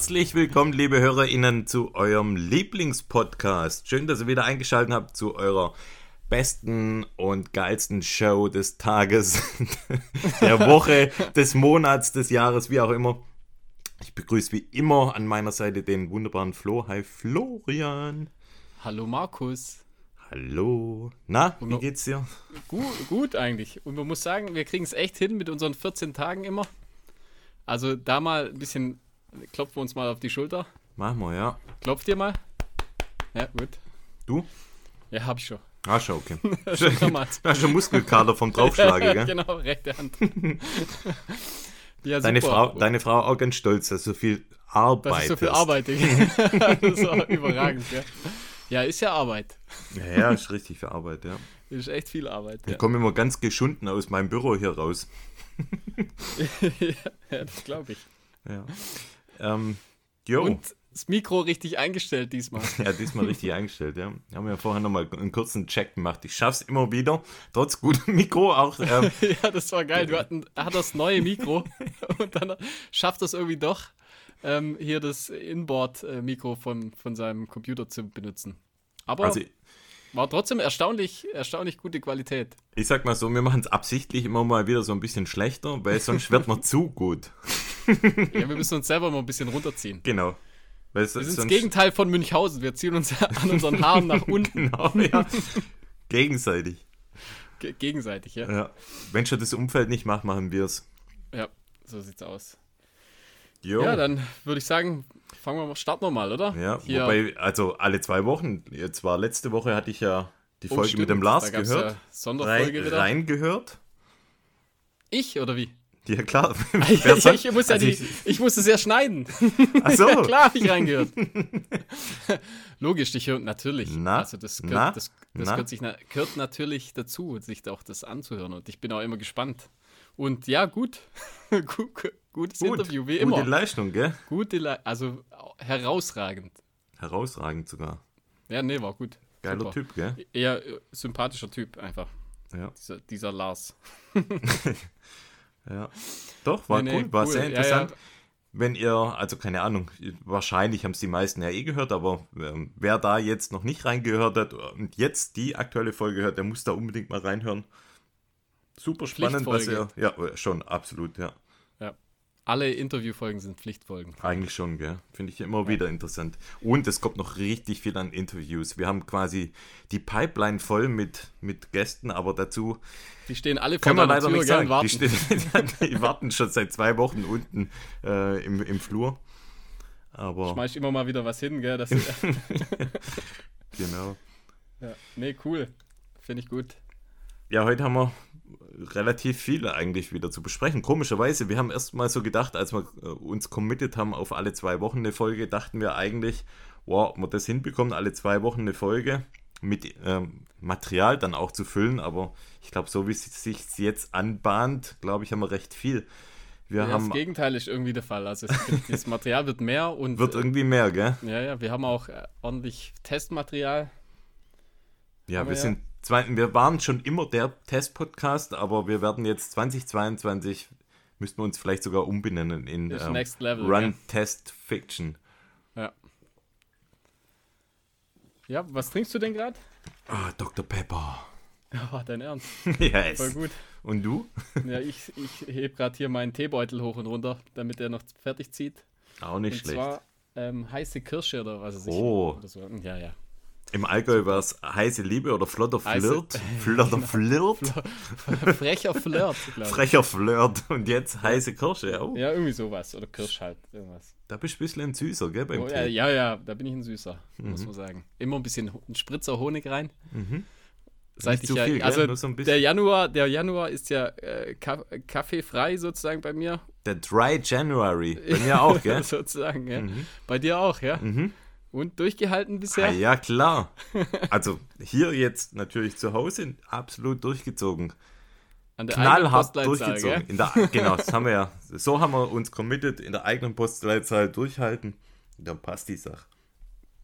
Herzlich willkommen, liebe HörerInnen, zu eurem Lieblingspodcast. Schön, dass ihr wieder eingeschaltet habt zu eurer besten und geilsten Show des Tages, der Woche, des Monats, des Jahres, wie auch immer. Ich begrüße wie immer an meiner Seite den wunderbaren Flo. Hi Florian. Hallo Markus. Hallo. Na, wie geht's dir? Gut, gut eigentlich. Und man muss sagen, wir kriegen es echt hin mit unseren 14 Tagen immer. Also da mal ein bisschen, klopfen wir uns mal auf die Schulter. Machen wir, ja. Klopft dir mal. Ja, gut. Du? Ja, hab ich schon. Ah, schon, okay. schon damals. Ja, schon Muskelkater vom Draufschlagen, gell? genau, rechte Hand. ja, deine, Frau, deine Frau auch ganz stolz, dass du so viel Arbeit Dass ich so viel arbeite. das ist auch überragend, ja. Ja, ist ja Arbeit. Ja, ja, ist richtig viel Arbeit, ja. Ist echt viel Arbeit. Ich komme immer ganz geschunden aus meinem Büro hier raus. ja, das glaube ich. Ja. Ähm, jo. Und das Mikro richtig eingestellt diesmal. Ja, diesmal richtig eingestellt, ja. Wir haben ja vorher nochmal einen kurzen Check gemacht. Ich schaff's immer wieder, trotz gutem Mikro auch. Ähm, ja, das war geil. Du hatten, hat das neue Mikro und dann schafft das irgendwie doch, ähm, hier das Inboard-Mikro von, von seinem Computer zu benutzen. Aber also, war trotzdem erstaunlich, erstaunlich gute Qualität. Ich sag mal so, wir machen es absichtlich immer mal wieder so ein bisschen schlechter, weil sonst wird man zu gut. ja, wir müssen uns selber mal ein bisschen runterziehen. Genau. Weil wir sind das Gegenteil von Münchhausen. Wir ziehen uns an unseren Haaren nach unten. genau, ja. Gegenseitig. Ge gegenseitig, ja. ja. Wenn schon das Umfeld nicht macht, machen wir es. Ja, so sieht's aus. Jo. Ja, dann würde ich sagen, fangen wir mal, starten wir mal, oder? Ja, Hier. wobei, also alle zwei Wochen, jetzt war letzte Woche hatte ich ja die oh, Folge oh, mit dem Lars gehört. Ja Sonderfolge rein, wieder. Reingehört. Ich oder wie? Ja, klar. ich, ich, muss ja also die, ich, ich muss es ja schneiden. Ach so. ja, klar habe ich reingehört. Logisch, ich höre natürlich. Na, also das, gehört, das, das gehört, sich, gehört natürlich dazu, sich auch das anzuhören. Und ich bin auch immer gespannt. Und ja, gut. Gutes Gut, Interview, wie immer. Gute Leistung, gell? Gute Le also herausragend. Herausragend sogar. Ja, nee, war gut. Geiler Super. Typ, gell? Eher äh, sympathischer Typ einfach. Ja. Dieser, dieser Lars. ja. Doch, war nee, cool, war cool. sehr interessant. Ja, ja. Wenn ihr, also keine Ahnung, wahrscheinlich haben es die meisten ja eh gehört, aber ähm, wer da jetzt noch nicht reingehört hat und jetzt die aktuelle Folge hört, der muss da unbedingt mal reinhören. Super spannend, was ihr. Ja, schon, absolut, ja. Alle Interviewfolgen sind Pflichtfolgen. Eigentlich schon, gell? Finde ich immer ja. wieder interessant. Und es kommt noch richtig viel an Interviews. Wir haben quasi die Pipeline voll mit, mit Gästen, aber dazu. Die stehen alle vor der leider Tür, nicht sagen. Warten. Die, stehen, die, warten schon seit zwei Wochen unten äh, im, im Flur. Aber. Schmeiß immer mal wieder was hin, gell? genau. Ja. Nee, cool. Finde ich gut. Ja, heute haben wir relativ viel eigentlich wieder zu besprechen. Komischerweise, wir haben erst mal so gedacht, als wir äh, uns committed haben auf alle zwei Wochen eine Folge, dachten wir eigentlich, wow, wir das hinbekommen, alle zwei Wochen eine Folge mit ähm, Material dann auch zu füllen, aber ich glaube, so wie es sich jetzt anbahnt, glaube ich, haben wir recht viel. Wir ja, haben, das Gegenteil ist irgendwie der Fall. Also gibt, das Material wird mehr und. Wird irgendwie mehr, gell? Ja, ja, wir haben auch äh, ordentlich Testmaterial. Ja, wir ja. sind wir waren schon immer der Test-Podcast, aber wir werden jetzt 2022, müssten wir uns vielleicht sogar umbenennen in ähm, Level, Run ja. Test Fiction. Ja. Ja, was trinkst du denn gerade? Ah, Dr. Pepper. Ja, dein Ernst. yes. Voll gut. Und du? ja, ich, ich hebe gerade hier meinen Teebeutel hoch und runter, damit er noch fertig zieht. Auch nicht und schlecht. Und zwar ähm, heiße Kirsche oder was weiß ich. Oh. Oder so. Ja, ja. Im Allgäu war es heiße Liebe oder flotter Flirt. Flotter Flirt. Frecher Flirt, glaube ich. Frecher Flirt. Und jetzt heiße Kirsche. Oh. Ja, irgendwie sowas. Oder Kirsch halt. Irgendwas. Da bist du ein bisschen ein Süßer, gell? Beim oh, ja, ja, ja, da bin ich ein Süßer, mhm. muss man sagen. Immer ein bisschen ein Spritzer Honig rein. Mhm. Seit ich ja, viel, also so der Januar, der Januar ist ja äh, kaffeefrei sozusagen bei mir. Der Dry January. Bei mir auch, gell? sozusagen, ja. Mhm. Bei dir auch, ja. Mhm. Und durchgehalten bisher? Ah, ja, klar. Also hier jetzt natürlich zu Hause absolut durchgezogen. An der Knallhart durchgezogen. In der, genau, das haben wir ja. So haben wir uns committed, in der eigenen Postleitzahl durchhalten. Dann passt die Sache.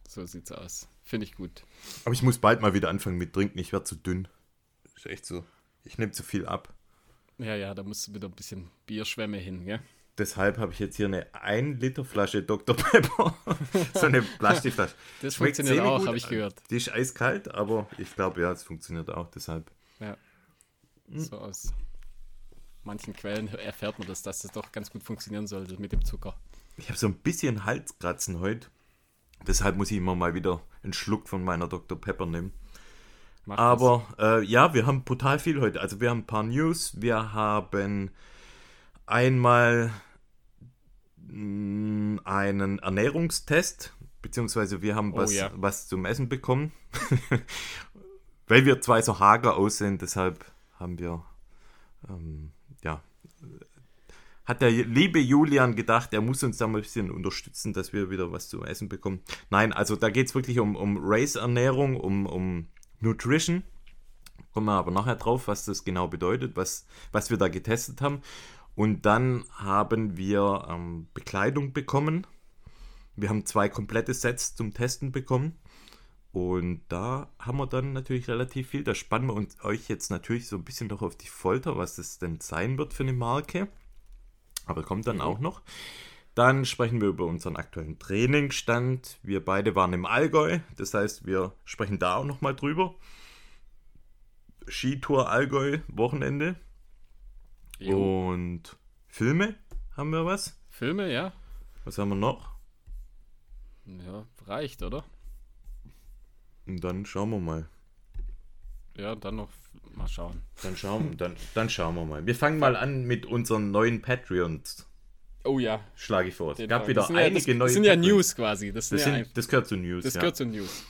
So sieht's aus. Finde ich gut. Aber ich muss bald mal wieder anfangen mit Trinken. Ich werde zu dünn. Ist echt so. Ich nehme zu viel ab. Ja, ja, da musst du wieder ein bisschen Bierschwämme hin, gell? Deshalb habe ich jetzt hier eine 1 Liter Flasche Dr. Pepper. so eine Plastikflasche. Das Schmeckt funktioniert auch, habe ich gehört. Die ist eiskalt, aber ich glaube, ja, es funktioniert auch deshalb. Ja. Hm. So aus manchen Quellen erfährt man das, dass das doch ganz gut funktionieren sollte mit dem Zucker. Ich habe so ein bisschen Halskratzen heute. Deshalb muss ich immer mal wieder einen Schluck von meiner Dr. Pepper nehmen. Mach Aber äh, ja, wir haben brutal viel heute. Also wir haben ein paar News. Wir haben einmal einen Ernährungstest, beziehungsweise wir haben oh, was, ja. was zum Essen bekommen. Weil wir zwei so hager aussehen, deshalb haben wir ähm, ja hat der liebe Julian gedacht, er muss uns da mal ein bisschen unterstützen, dass wir wieder was zu essen bekommen. Nein, also da geht es wirklich um, um Race-Ernährung, um, um Nutrition. Kommen wir aber nachher drauf, was das genau bedeutet, was, was wir da getestet haben. Und dann haben wir ähm, Bekleidung bekommen. Wir haben zwei komplette Sets zum Testen bekommen. Und da haben wir dann natürlich relativ viel. Da spannen wir uns euch jetzt natürlich so ein bisschen noch auf die Folter, was das denn sein wird für eine Marke. Aber kommt dann mhm. auch noch. Dann sprechen wir über unseren aktuellen Trainingsstand. Wir beide waren im Allgäu, das heißt, wir sprechen da auch nochmal drüber. Skitour Allgäu, Wochenende. Jo. Und Filme haben wir was? Filme, ja. Was haben wir noch? Ja, reicht, oder? Und dann schauen wir mal. Ja, dann noch mal schauen. Dann schauen, dann, dann schauen wir mal. Wir fangen mal an mit unseren neuen Patreons. Oh ja. Schlage ich vor. Es gab wieder einige ja, das, neue. Das sind ja News quasi. Das, das, sind, ja das gehört zu News. Das ja. gehört zu News.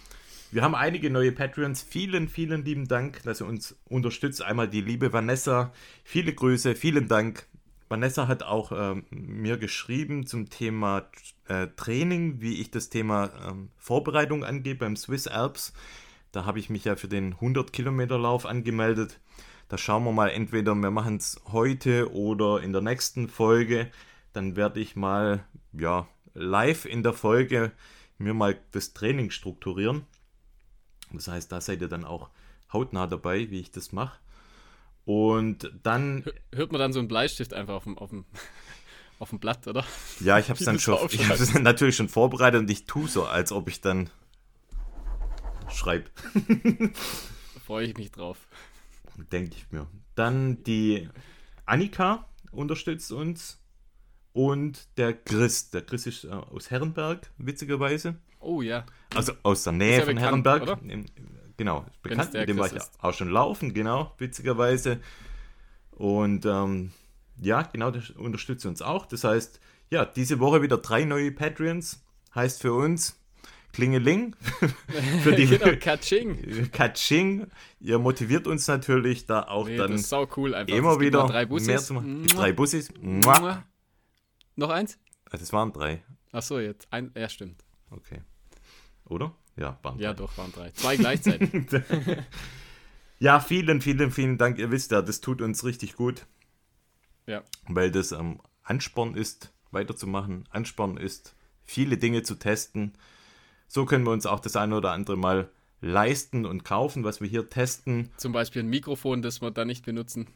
Wir haben einige neue Patreons. Vielen, vielen lieben Dank, dass ihr uns unterstützt. Einmal die liebe Vanessa. Viele Grüße, vielen Dank. Vanessa hat auch äh, mir geschrieben zum Thema äh, Training, wie ich das Thema äh, Vorbereitung angehe beim Swiss Alps. Da habe ich mich ja für den 100 Kilometer Lauf angemeldet. Da schauen wir mal, entweder wir machen es heute oder in der nächsten Folge dann werde ich mal ja, live in der Folge mir mal das Training strukturieren. Das heißt, da seid ihr dann auch hautnah dabei, wie ich das mache. Und dann. Hört man dann so einen Bleistift einfach auf dem, auf dem, auf dem Blatt, oder? Ja, ich habe es dann schon, ich hab's natürlich schon vorbereitet und ich tue so, als ob ich dann schreibe. Freue ich mich drauf. Denke ich mir. Dann die Annika unterstützt uns und der Chris. Der Chris ist äh, aus Herrenberg, witzigerweise. Oh ja. Also aus der Nähe ja von bekannt, Herrenberg. Oder? Genau, bekannt. Mit dem war ich auch schon laufen, genau, witzigerweise. Und ähm, ja, genau, der unterstützt uns auch. Das heißt, ja, diese Woche wieder drei neue Patreons. Heißt für uns Klingeling. für die genau, Katsching. Katsching. Ihr motiviert uns natürlich da auch nee, dann cool immer wieder drei Bussis. mehr zu machen. Drei Bussis. Mua. Noch eins? Ah, das waren drei. Ach so, jetzt. Ein, ja, stimmt. Okay. Oder? Ja, waren drei. Ja, doch, waren drei. Zwei gleichzeitig. ja, vielen, vielen, vielen Dank. Ihr wisst ja, das tut uns richtig gut. Ja. Weil das ähm, Ansporn ist, weiterzumachen. Ansporn ist, viele Dinge zu testen. So können wir uns auch das eine oder andere Mal leisten und kaufen, was wir hier testen. Zum Beispiel ein Mikrofon, das wir da nicht benutzen.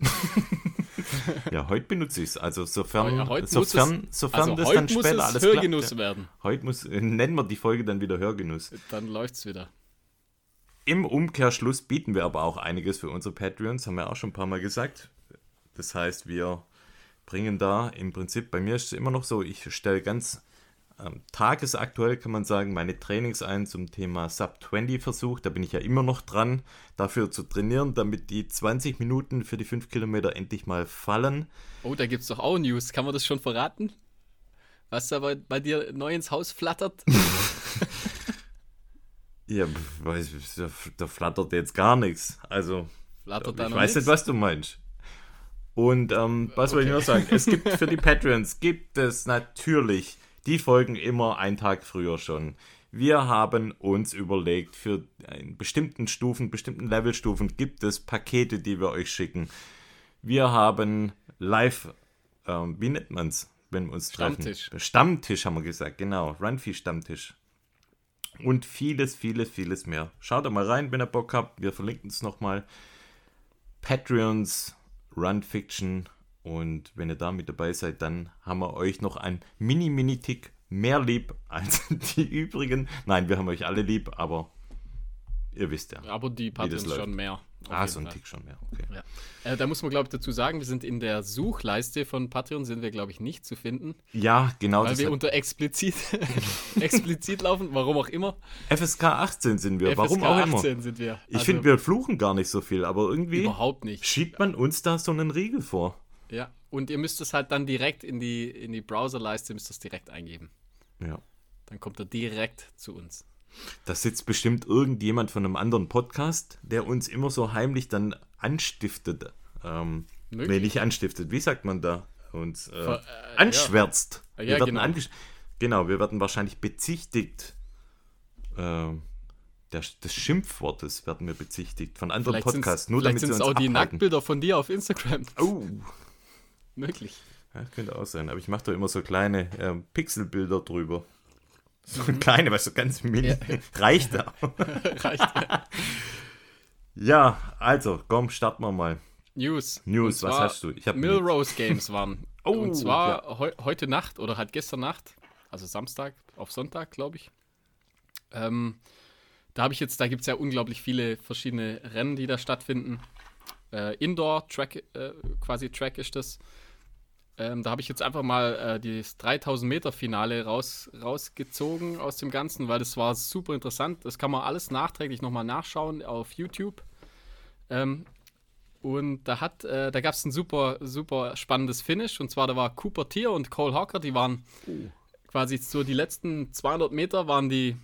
ja, heute benutze ich es. Also sofern, ja, sofern, es, sofern also das dann später alles Hörgenuss klappt, werden. Heute muss, äh, nennen wir die Folge dann wieder Hörgenuss. Dann läuft es wieder. Im Umkehrschluss bieten wir aber auch einiges für unsere Patreons, haben wir auch schon ein paar Mal gesagt. Das heißt, wir bringen da im Prinzip, bei mir ist es immer noch so, ich stelle ganz ähm, tagesaktuell kann man sagen, meine Trainings ein zum Thema Sub-20-Versuch. Da bin ich ja immer noch dran, dafür zu trainieren, damit die 20 Minuten für die 5 Kilometer endlich mal fallen. Oh, da gibt es doch auch News. Kann man das schon verraten? Was da bei, bei dir neu ins Haus flattert? ja, da, da flattert jetzt gar nichts. Also, flattert ich weiß nicht, was du meinst. Und ähm, was okay. wollte ich noch sagen? Es gibt für die Patrons gibt es natürlich die folgen immer einen Tag früher schon. Wir haben uns überlegt, für bestimmten Stufen, bestimmten Levelstufen gibt es Pakete, die wir euch schicken. Wir haben live, ähm, wie nennt man es, wenn wir uns Stammtisch. treffen? Stammtisch haben wir gesagt, genau. Runfee Stammtisch. Und vieles, vieles, vieles mehr. Schaut da mal rein, wenn ihr Bock habt. Wir verlinken es nochmal. Patreons, Run Fiction Und wenn ihr da mit dabei seid, dann haben wir euch noch ein Mini-Mini-Tick mehr lieb als die übrigen. Nein, wir haben euch alle lieb, aber ihr wisst ja. Aber die Patreons schon mehr. Ah, so ein Tick schon mehr, okay. Ja. Äh, da muss man, glaube ich, dazu sagen, wir sind in der Suchleiste von Patreon, sind wir, glaube ich, nicht zu finden. Ja, genau. Weil wir unter explizit, explizit laufen, warum auch immer. FSK 18 sind wir, FSK warum auch 18 immer. sind wir. Ich Also, finde, wir fluchen gar nicht so viel, aber irgendwie Überhaupt nicht. schiebt man uns da so einen Riegel vor. Ja, und ihr müsst es halt dann direkt in die, in die Browserleiste, müsst es direkt eingeben. Ja. Dann kommt er direkt zu uns. Da sitzt bestimmt irgendjemand von einem anderen Podcast, der uns immer so heimlich dann anstiftet. Ähm, nee, nicht anstiftet. Wie sagt man da? Uns äh, Ver- äh, anschwärzt. ja. wir Ja, werden genau. angesch- genau, wir werden wahrscheinlich bezichtigt. ähm, der, des Schimpfwortes werden wir bezichtigt von anderen Vielleicht sind Podcasts. es Nur damit sie uns auch die abhalten. Nacktbilder von dir auf Instagram. Oh, Möglich. ja, könnte auch sein. Aber ich mache da immer so kleine ähm, Pixelbilder drüber. So Mhm. kleine, weißt du, ganz mini. Reicht da. Reicht. Ja, also, komm, starten wir mal. News. News, was hast du? Ich hab Milrose Games waren. Oh, Und zwar heu heute Nacht oder halt gestern Nacht, also Samstag auf Sonntag, glaube ich. Ähm, da habe ich jetzt, da gibt es ja unglaublich viele verschiedene Rennen, die da stattfinden. Äh, Indoor-Track, äh, quasi Track ist das. Ähm, da habe ich jetzt einfach mal äh, das 3000 Meter Finale raus, rausgezogen aus dem Ganzen, weil das war super interessant. Das kann man alles nachträglich nochmal nachschauen auf YouTube. Ähm, und da hat, äh, da gab es ein super, super spannendes Finish. Und zwar da war Cooper Tier und Cole Hawker, die waren quasi so die letzten 200 Meter waren die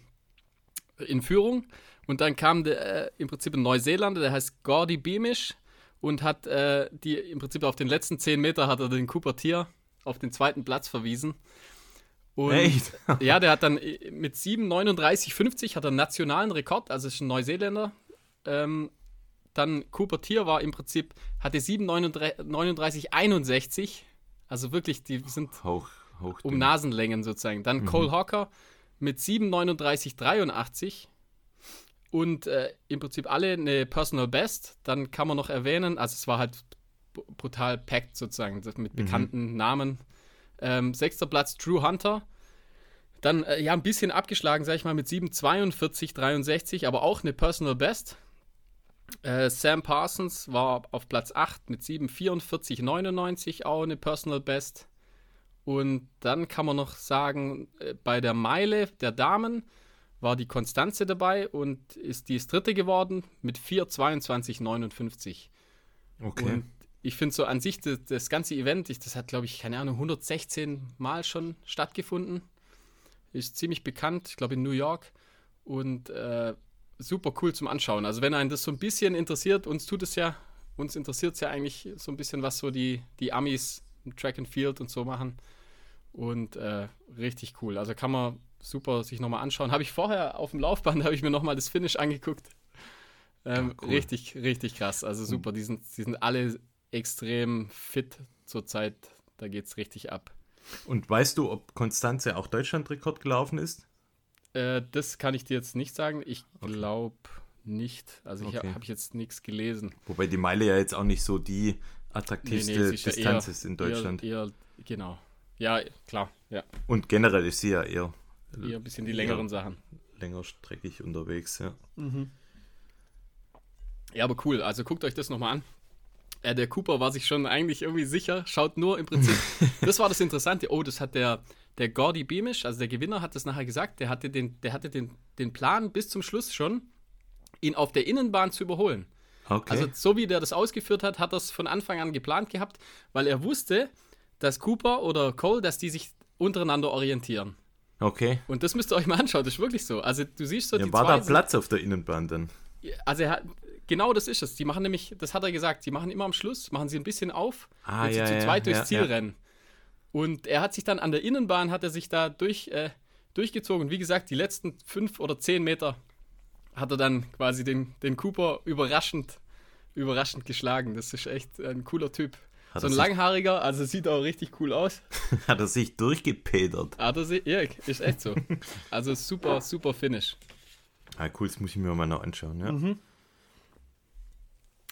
in Führung. Und dann kam der, äh, im Prinzip ein Neuseeländer, der heißt Gordy Beamish und hat äh, die im Prinzip auf den letzten 10 Meter hat er den Cooper Tier auf den zweiten Platz verwiesen. Und Echt? ja, der hat dann äh, mit 7,39,50 hat er einen nationalen Rekord, also ist ein Neuseeländer. Ähm, dann Cooper Tier war im Prinzip, hatte 7,39,61. Also wirklich, die sind Hoch, hoch. um Nasenlängen sozusagen. Dann Cole Hawker mit 7,39,83 und äh, im Prinzip alle eine Personal Best. Dann kann man noch erwähnen, also es war halt brutal packed sozusagen mit bekannten Namen. Ähm, sechster Platz Drew Hunter. Dann äh, ja ein bisschen abgeschlagen, sag ich mal, mit 7,42,63, aber auch eine Personal Best. Äh, Sam Parsons war auf Platz 8 mit 7,44,99, auch eine Personal Best. Und dann kann man noch sagen, äh, bei der Meile der Damen war die Konstanze dabei und ist die ist dritte geworden mit 4,22,59. Okay. Und ich finde so an sich das, das ganze Event, ich, das hat glaube ich, keine Ahnung, 116 Mal schon stattgefunden. Ist ziemlich bekannt, ich glaube in New York. Und äh, super cool zum Anschauen. Also wenn einen das so ein bisschen interessiert, uns tut es ja, uns interessiert es ja eigentlich so ein bisschen, was so die, die Amis im Track and Field und so machen. Und äh, richtig cool. Also kann man super sich nochmal anschauen. Habe ich vorher auf dem Laufband, habe ich mir nochmal das Finish angeguckt. Ähm, Ja, cool. Richtig, richtig krass. Also super. Die sind, die sind alle extrem fit zurzeit. Da geht es richtig ab. Und weißt du, ob Konstanze auch Deutschlandrekord gelaufen ist? Äh, das kann ich dir jetzt nicht sagen. Ich glaube nicht. Also ich Okay. habe ich jetzt nichts gelesen. Wobei die Meile ja jetzt auch nicht so die attraktivste ist ja Distanz eher- ist in Deutschland. Eher, eher, genau. Ja, klar. Ja, Und generell ist sie ja eher eher ein bisschen die längeren Sachen. längerstreckig unterwegs, ja. Ja, aber cool. Also guckt euch das nochmal an. Äh, der Cooper war sich schon eigentlich irgendwie sicher, schaut nur im Prinzip. das war das Interessante. Oh, das hat der, der Gordy Beamish, also der Gewinner, hat das nachher gesagt. Der hatte, den, der hatte den, den Plan bis zum Schluss schon, ihn auf der Innenbahn zu überholen. Okay. Also so wie der das ausgeführt hat, hat er es von Anfang an geplant gehabt, weil er wusste, dass Cooper oder Cole, dass die sich untereinander orientieren. Okay. Und das müsst ihr euch mal anschauen, das ist wirklich so. Also du siehst so Ja, die war da Platz auf der Innenbahn dann? Also er hat, genau das ist es. Die machen nämlich, das hat er gesagt, die machen immer am Schluss, machen sie ein bisschen auf, Ah, wenn sie ja, zu ja, zweit durchs ja, Ziel ja. rennen. Und er hat sich dann an der Innenbahn, hat er sich da durch, äh, durchgezogen. Wie gesagt, die letzten fünf oder zehn Meter hat er dann quasi den, den Cooper überraschend, überraschend geschlagen. Das ist echt ein cooler Typ. Hat so ein langhaariger, also sieht auch richtig cool aus. Hat er sich durchgepedert? Hat er sich, ja, ist echt so. Also super, super Finish. Ah, cool, das muss ich mir mal noch anschauen, ja. Mhm.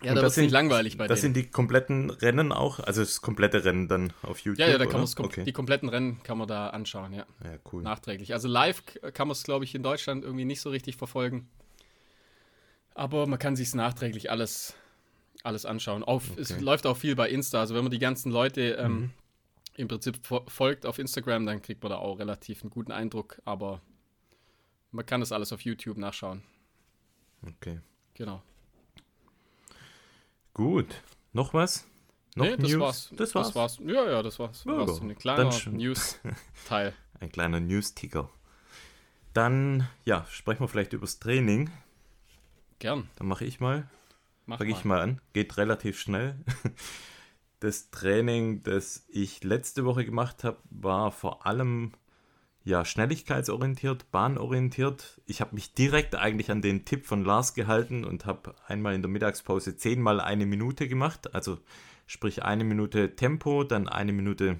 Ja, da wird nicht langweilig bei Das denen. sind die kompletten Rennen auch, also das komplette Rennen dann auf YouTube. Ja, ja, da kann man okay. die kompletten Rennen kann man da anschauen, ja. Ja, cool. Nachträglich. Also live kann man es, glaube ich, in Deutschland irgendwie nicht so richtig verfolgen. Aber man kann sich nachträglich alles, alles anschauen. Auf, okay. Es läuft auch viel bei Insta. Also wenn man die ganzen Leute ähm, mhm. im Prinzip folgt auf Instagram, dann kriegt man da auch relativ einen guten Eindruck. Aber man kann das alles auf YouTube nachschauen. Okay. Genau. Gut. Noch was? Noch nee, das News? war's. Das war's. Das war's. Ja, ja, das war's. Ja, war's ein kleiner News-Teil. ein kleiner News-Ticker. Dann, ja, sprechen wir vielleicht übers Training. Gern. Dann mache ich mal. Fange ich mal an. Geht relativ schnell. Das Training, das ich letzte Woche gemacht habe, war vor allem ja, schnelligkeitsorientiert, bahnorientiert. Ich habe mich direkt eigentlich an den Tipp von Lars gehalten und habe einmal in der Mittagspause zehnmal eine Minute gemacht. Also sprich eine Minute Tempo, dann eine Minute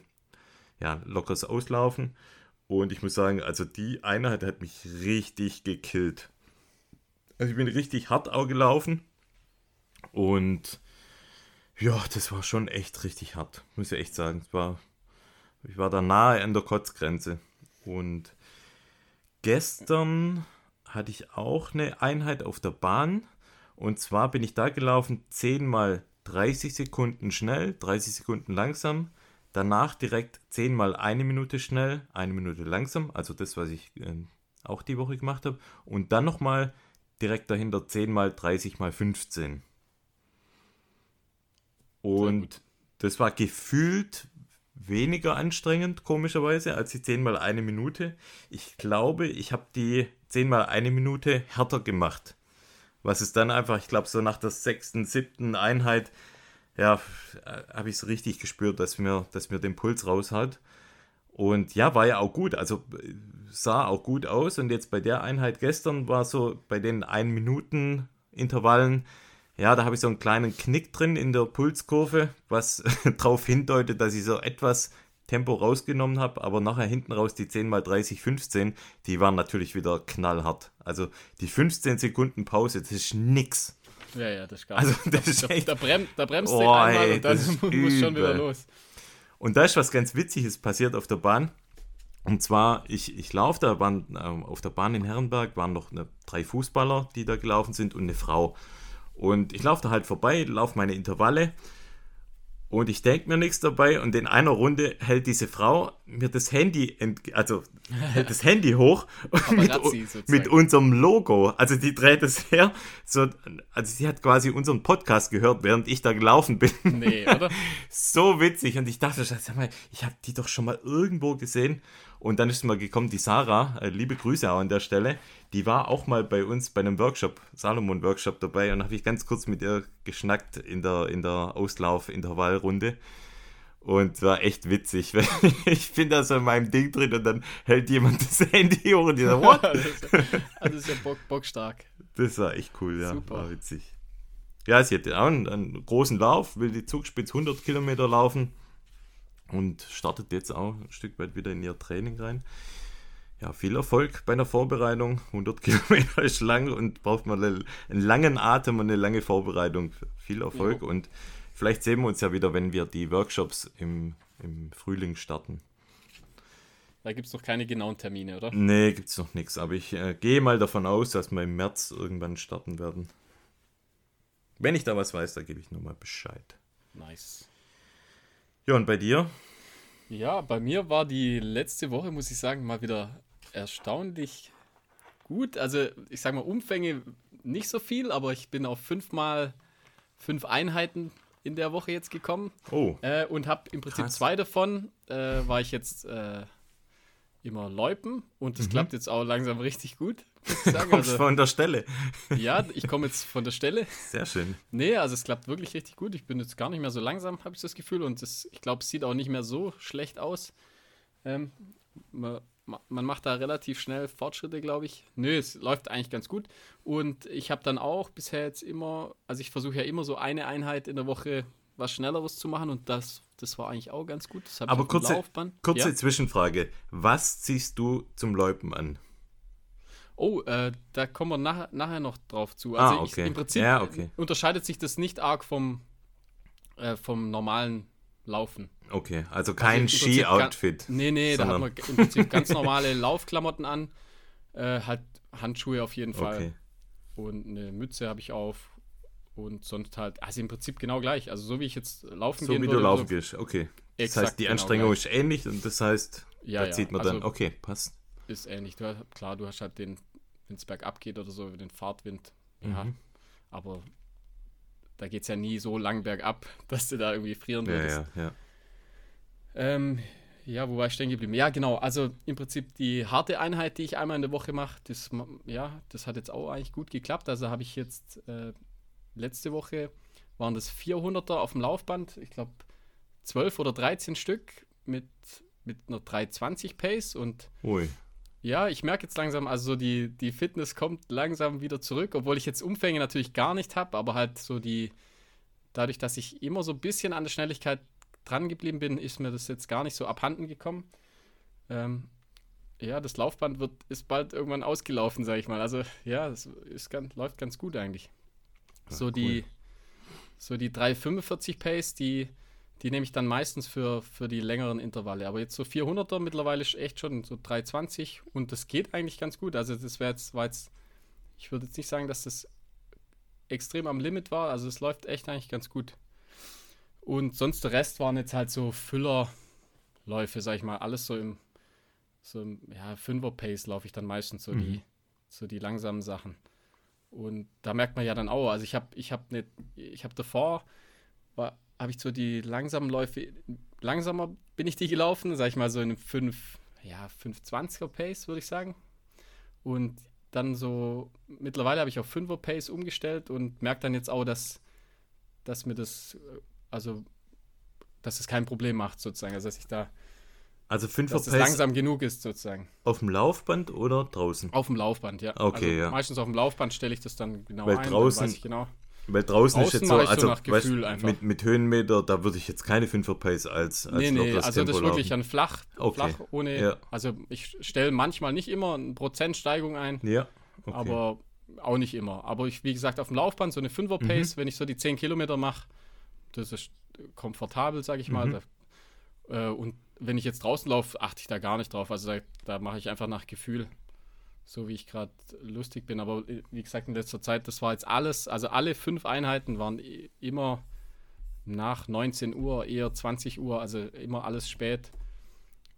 ja, lockeres Auslaufen. Und ich muss sagen, also die Einheit hat mich richtig gekillt. Also ich bin richtig hart auch gelaufen. Und ja, das war schon echt richtig hart, muss ich echt sagen. Es war, ich war da nahe an der Kotzgrenze. Und gestern hatte ich auch eine Einheit auf der Bahn. Und zwar bin ich da gelaufen 10 mal 30 Sekunden schnell, 30 Sekunden langsam. Danach direkt 10 mal eine Minute schnell, eine Minute langsam. Also das, was ich äh, auch die Woche gemacht habe. Und dann nochmal direkt dahinter 10 mal 30 mal 15. Und das war gefühlt weniger anstrengend, komischerweise, als die 10 mal eine Minute. Ich glaube, ich habe die 10 mal eine Minute härter gemacht. Was ist dann einfach, ich glaube, so nach der sechsten, siebten Einheit, ja, habe ich es richtig gespürt, dass mir, dass mir den Puls raushat. Und ja, war ja auch gut, also sah auch gut aus. Und jetzt bei der Einheit gestern war so bei den 1 Minuten Intervallen, ja, da habe ich so einen kleinen Knick drin in der Pulskurve, was darauf hindeutet, dass ich so etwas Tempo rausgenommen habe, aber nachher hinten raus die 10 mal 30, 15, die waren natürlich wieder knallhart. Also die 15 Sekunden Pause, das ist nix. Ja, ja, das ist gar also, das ist da, echt, da, brem, da bremst oh, du einmal ey, und dann muss schon wieder los. Und da ist was ganz Witziges passiert auf der Bahn. Und zwar, ich, ich laufe da, waren, äh, auf der Bahn in Herrenberg waren noch eine, drei Fußballer, die da gelaufen sind und eine Frau. Und ich laufe da halt vorbei, laufe meine Intervalle. Und ich denke mir nichts dabei. Und in einer Runde hält diese Frau mir das Handy, also hält das Handy hoch mit, mit, unserem Logo. Also die dreht es her, so, also sie hat quasi unseren Podcast gehört, während ich da gelaufen bin. Nee, oder? so witzig. Und ich dachte, sag mal, ich habe die doch schon mal irgendwo gesehen. Und dann ist mal gekommen, die Sarah, äh, liebe Grüße auch an der Stelle, die war auch mal bei uns bei einem Workshop, Salomon-Workshop dabei und habe ich ganz kurz mit ihr geschnackt in der, in der Auslauf-Intervallrunde. Und war echt witzig. ich bin da so in meinem Ding drin und dann hält jemand das Handy hoch und die sagt, what? das, ist ja, das ist ja bock, bockstark. Das war echt cool, ja. Super. War witzig. Ja, sie hat auch einen, einen großen Lauf, will die Zugspitze 100 Kilometer laufen und startet jetzt auch ein Stück weit wieder in ihr Training rein. Ja, viel Erfolg bei der Vorbereitung. 100 Kilometer ist lang und braucht man einen langen Atem und eine lange Vorbereitung. Viel Erfolg ja. und vielleicht sehen wir uns ja wieder, wenn wir die Workshops im, im Frühling starten. Da gibt es noch keine genauen Termine, oder? Nee, gibt es noch nichts. Aber ich äh, gehe mal davon aus, dass wir im März irgendwann starten werden. Wenn ich da was weiß, da gebe ich nochmal Bescheid. Nice. Ja, und bei dir? Ja, bei mir war die letzte Woche, muss ich sagen, mal wieder erstaunlich gut. Also, ich sage mal, Umfänge nicht so viel, aber ich bin auf fünfmal fünf Einheiten in der Woche jetzt gekommen. Oh. Äh, und habe im Prinzip Krass. zwei davon, äh, war ich jetzt äh, immer Loipen und das mhm. klappt jetzt auch langsam richtig gut. Du kommst also, von der Stelle. ja, ich komme jetzt von der Stelle. Sehr schön. Nee, also es klappt wirklich richtig gut. Ich bin jetzt gar nicht mehr so langsam, habe ich das Gefühl. Und das, ich glaube, es sieht auch nicht mehr so schlecht aus. Ähm, man, man, macht da relativ schnell Fortschritte, glaube ich. Nö, es läuft eigentlich ganz gut. Und ich habe dann auch bisher jetzt immer, also ich versuche ja immer so eine Einheit in der Woche was Schnelleres zu machen und das, das war eigentlich auch ganz gut. Aber kurze, kurze ja? Zwischenfrage. Was ziehst du zum Läupen an? Oh, äh, da kommen wir nach, nachher noch drauf zu. Also ah, okay. ich, im Prinzip ja, okay. unterscheidet sich das nicht arg vom, äh, vom normalen Laufen. Okay, also kein also Ski-Outfit. Nee, nee, da hat man im Prinzip ganz normale Laufklamotten an. Äh, halt Handschuhe auf jeden Fall. Okay. Und eine Mütze habe ich auf. Und sonst halt, also im Prinzip genau gleich. Also so wie ich jetzt laufen so gehen wie würde. du laufen so, gehst, okay. Das heißt, die genau Anstrengung gleich. ist ähnlich und das heißt, ja, da ja. zieht man also dann, okay, passt. Ist ähnlich. Du, klar, du hast halt den, wenn es bergab geht oder so, den Fahrtwind. Ja. Mhm. Aber da geht es ja nie so lang bergab, dass du da irgendwie frieren würdest. Ja, ja, ja. Ähm, ja, wo war ich stehen geblieben? Ja, genau. Also im Prinzip die harte Einheit, die ich einmal in der Woche mache, das, ja, das hat jetzt auch eigentlich gut geklappt. Also habe ich jetzt äh, letzte Woche waren das 400er auf dem Laufband. Ich glaube 12 oder 13 Stück mit, mit einer 320 Pace und Ui. Ja, ich merke jetzt langsam, also die, die Fitness kommt langsam wieder zurück, obwohl ich jetzt Umfänge natürlich gar nicht habe, aber halt so die, dadurch, dass ich immer so ein bisschen an der Schnelligkeit dran geblieben bin, ist mir das jetzt gar nicht so abhanden gekommen. Ähm, ja, das Laufband wird, ist bald irgendwann ausgelaufen, sage ich mal. Also ja, es ist ganz, läuft ganz gut eigentlich. Ja, so, cool. die, so die 345 Pace, die die nehme ich dann meistens für, für die längeren Intervalle. Aber jetzt so 400er mittlerweile ist echt schon so 320 und das geht eigentlich ganz gut. Also das wäre jetzt, war jetzt, ich würde jetzt nicht sagen, dass das extrem am Limit war. Also es läuft echt eigentlich ganz gut. Und sonst der Rest waren jetzt halt so Füllerläufe, sag ich mal. Alles so im, so im ja, Fünfer-Pace laufe ich dann meistens so, mhm. die, so die langsamen Sachen. Und da merkt man ja dann auch, also ich habe ich hab ne, ich hab davor, war, habe ich so die langsamen Läufe, langsamer bin ich die gelaufen, sag ich mal so in einem 5, ja, 520er Pace, würde ich sagen. Und dann so, mittlerweile habe ich auf 5er Pace umgestellt und merke dann jetzt auch, dass, dass mir das, also, dass es kein Problem macht, sozusagen. Also, dass ich da, also 5er Pace langsam genug ist, sozusagen. Auf dem Laufband oder draußen? Auf dem Laufband, ja. Okay, also ja. Meistens auf dem Laufband stelle ich das dann genau Weil ein, draußen, weiß ich genau. Weil draußen, ist jetzt so, also so weißt, mit, mit Höhenmeter, da würde ich jetzt keine 5er Pace als, als Nee, nee, also Tempo das ist wirklich laufen. ein flach, okay. flach ohne, ja. also ich stelle manchmal nicht immer eine Prozentsteigung ein, ja. Okay. aber auch nicht immer. Aber ich, wie gesagt, auf dem Laufband so eine 5er Pace, mhm. wenn ich so die 10 Kilometer mache, das ist komfortabel, sage ich mal. Mhm. Da, äh, und wenn ich jetzt draußen laufe, achte ich da gar nicht drauf. Also da, da mache ich einfach nach Gefühl so wie ich gerade lustig bin. Aber äh, wie gesagt, in letzter Zeit, das war jetzt alles, also alle fünf Einheiten waren immer nach 19 Uhr, eher 20 Uhr, also immer alles spät.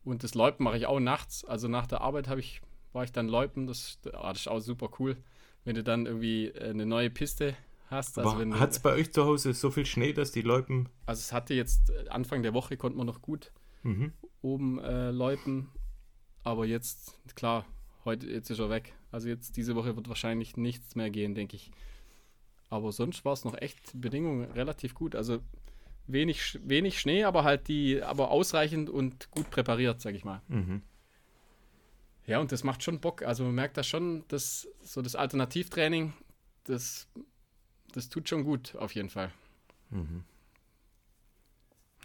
Und das Läupen mache ich auch nachts. Also nach der Arbeit habe ich, war ich dann Läupen. Das, ah, das ist auch super cool, wenn du dann irgendwie äh, eine neue Piste hast. Also hat es bei euch zu Hause so viel Schnee, dass die Läupen. Also es hatte jetzt äh, Anfang der Woche konnte man noch gut mhm. oben äh, läupen. Aber jetzt, klar, Heute, jetzt ist er weg. Also jetzt diese Woche wird wahrscheinlich nichts mehr gehen, denke ich. Aber sonst war es noch echt Bedingungen relativ gut. Also wenig, wenig Schnee, aber halt die, aber ausreichend und gut präpariert, sag ich mal. Mhm. Ja, und das macht schon Bock. Also man merkt das schon, dass so das Alternativtraining, das, das tut schon gut, auf jeden Fall. Mhm.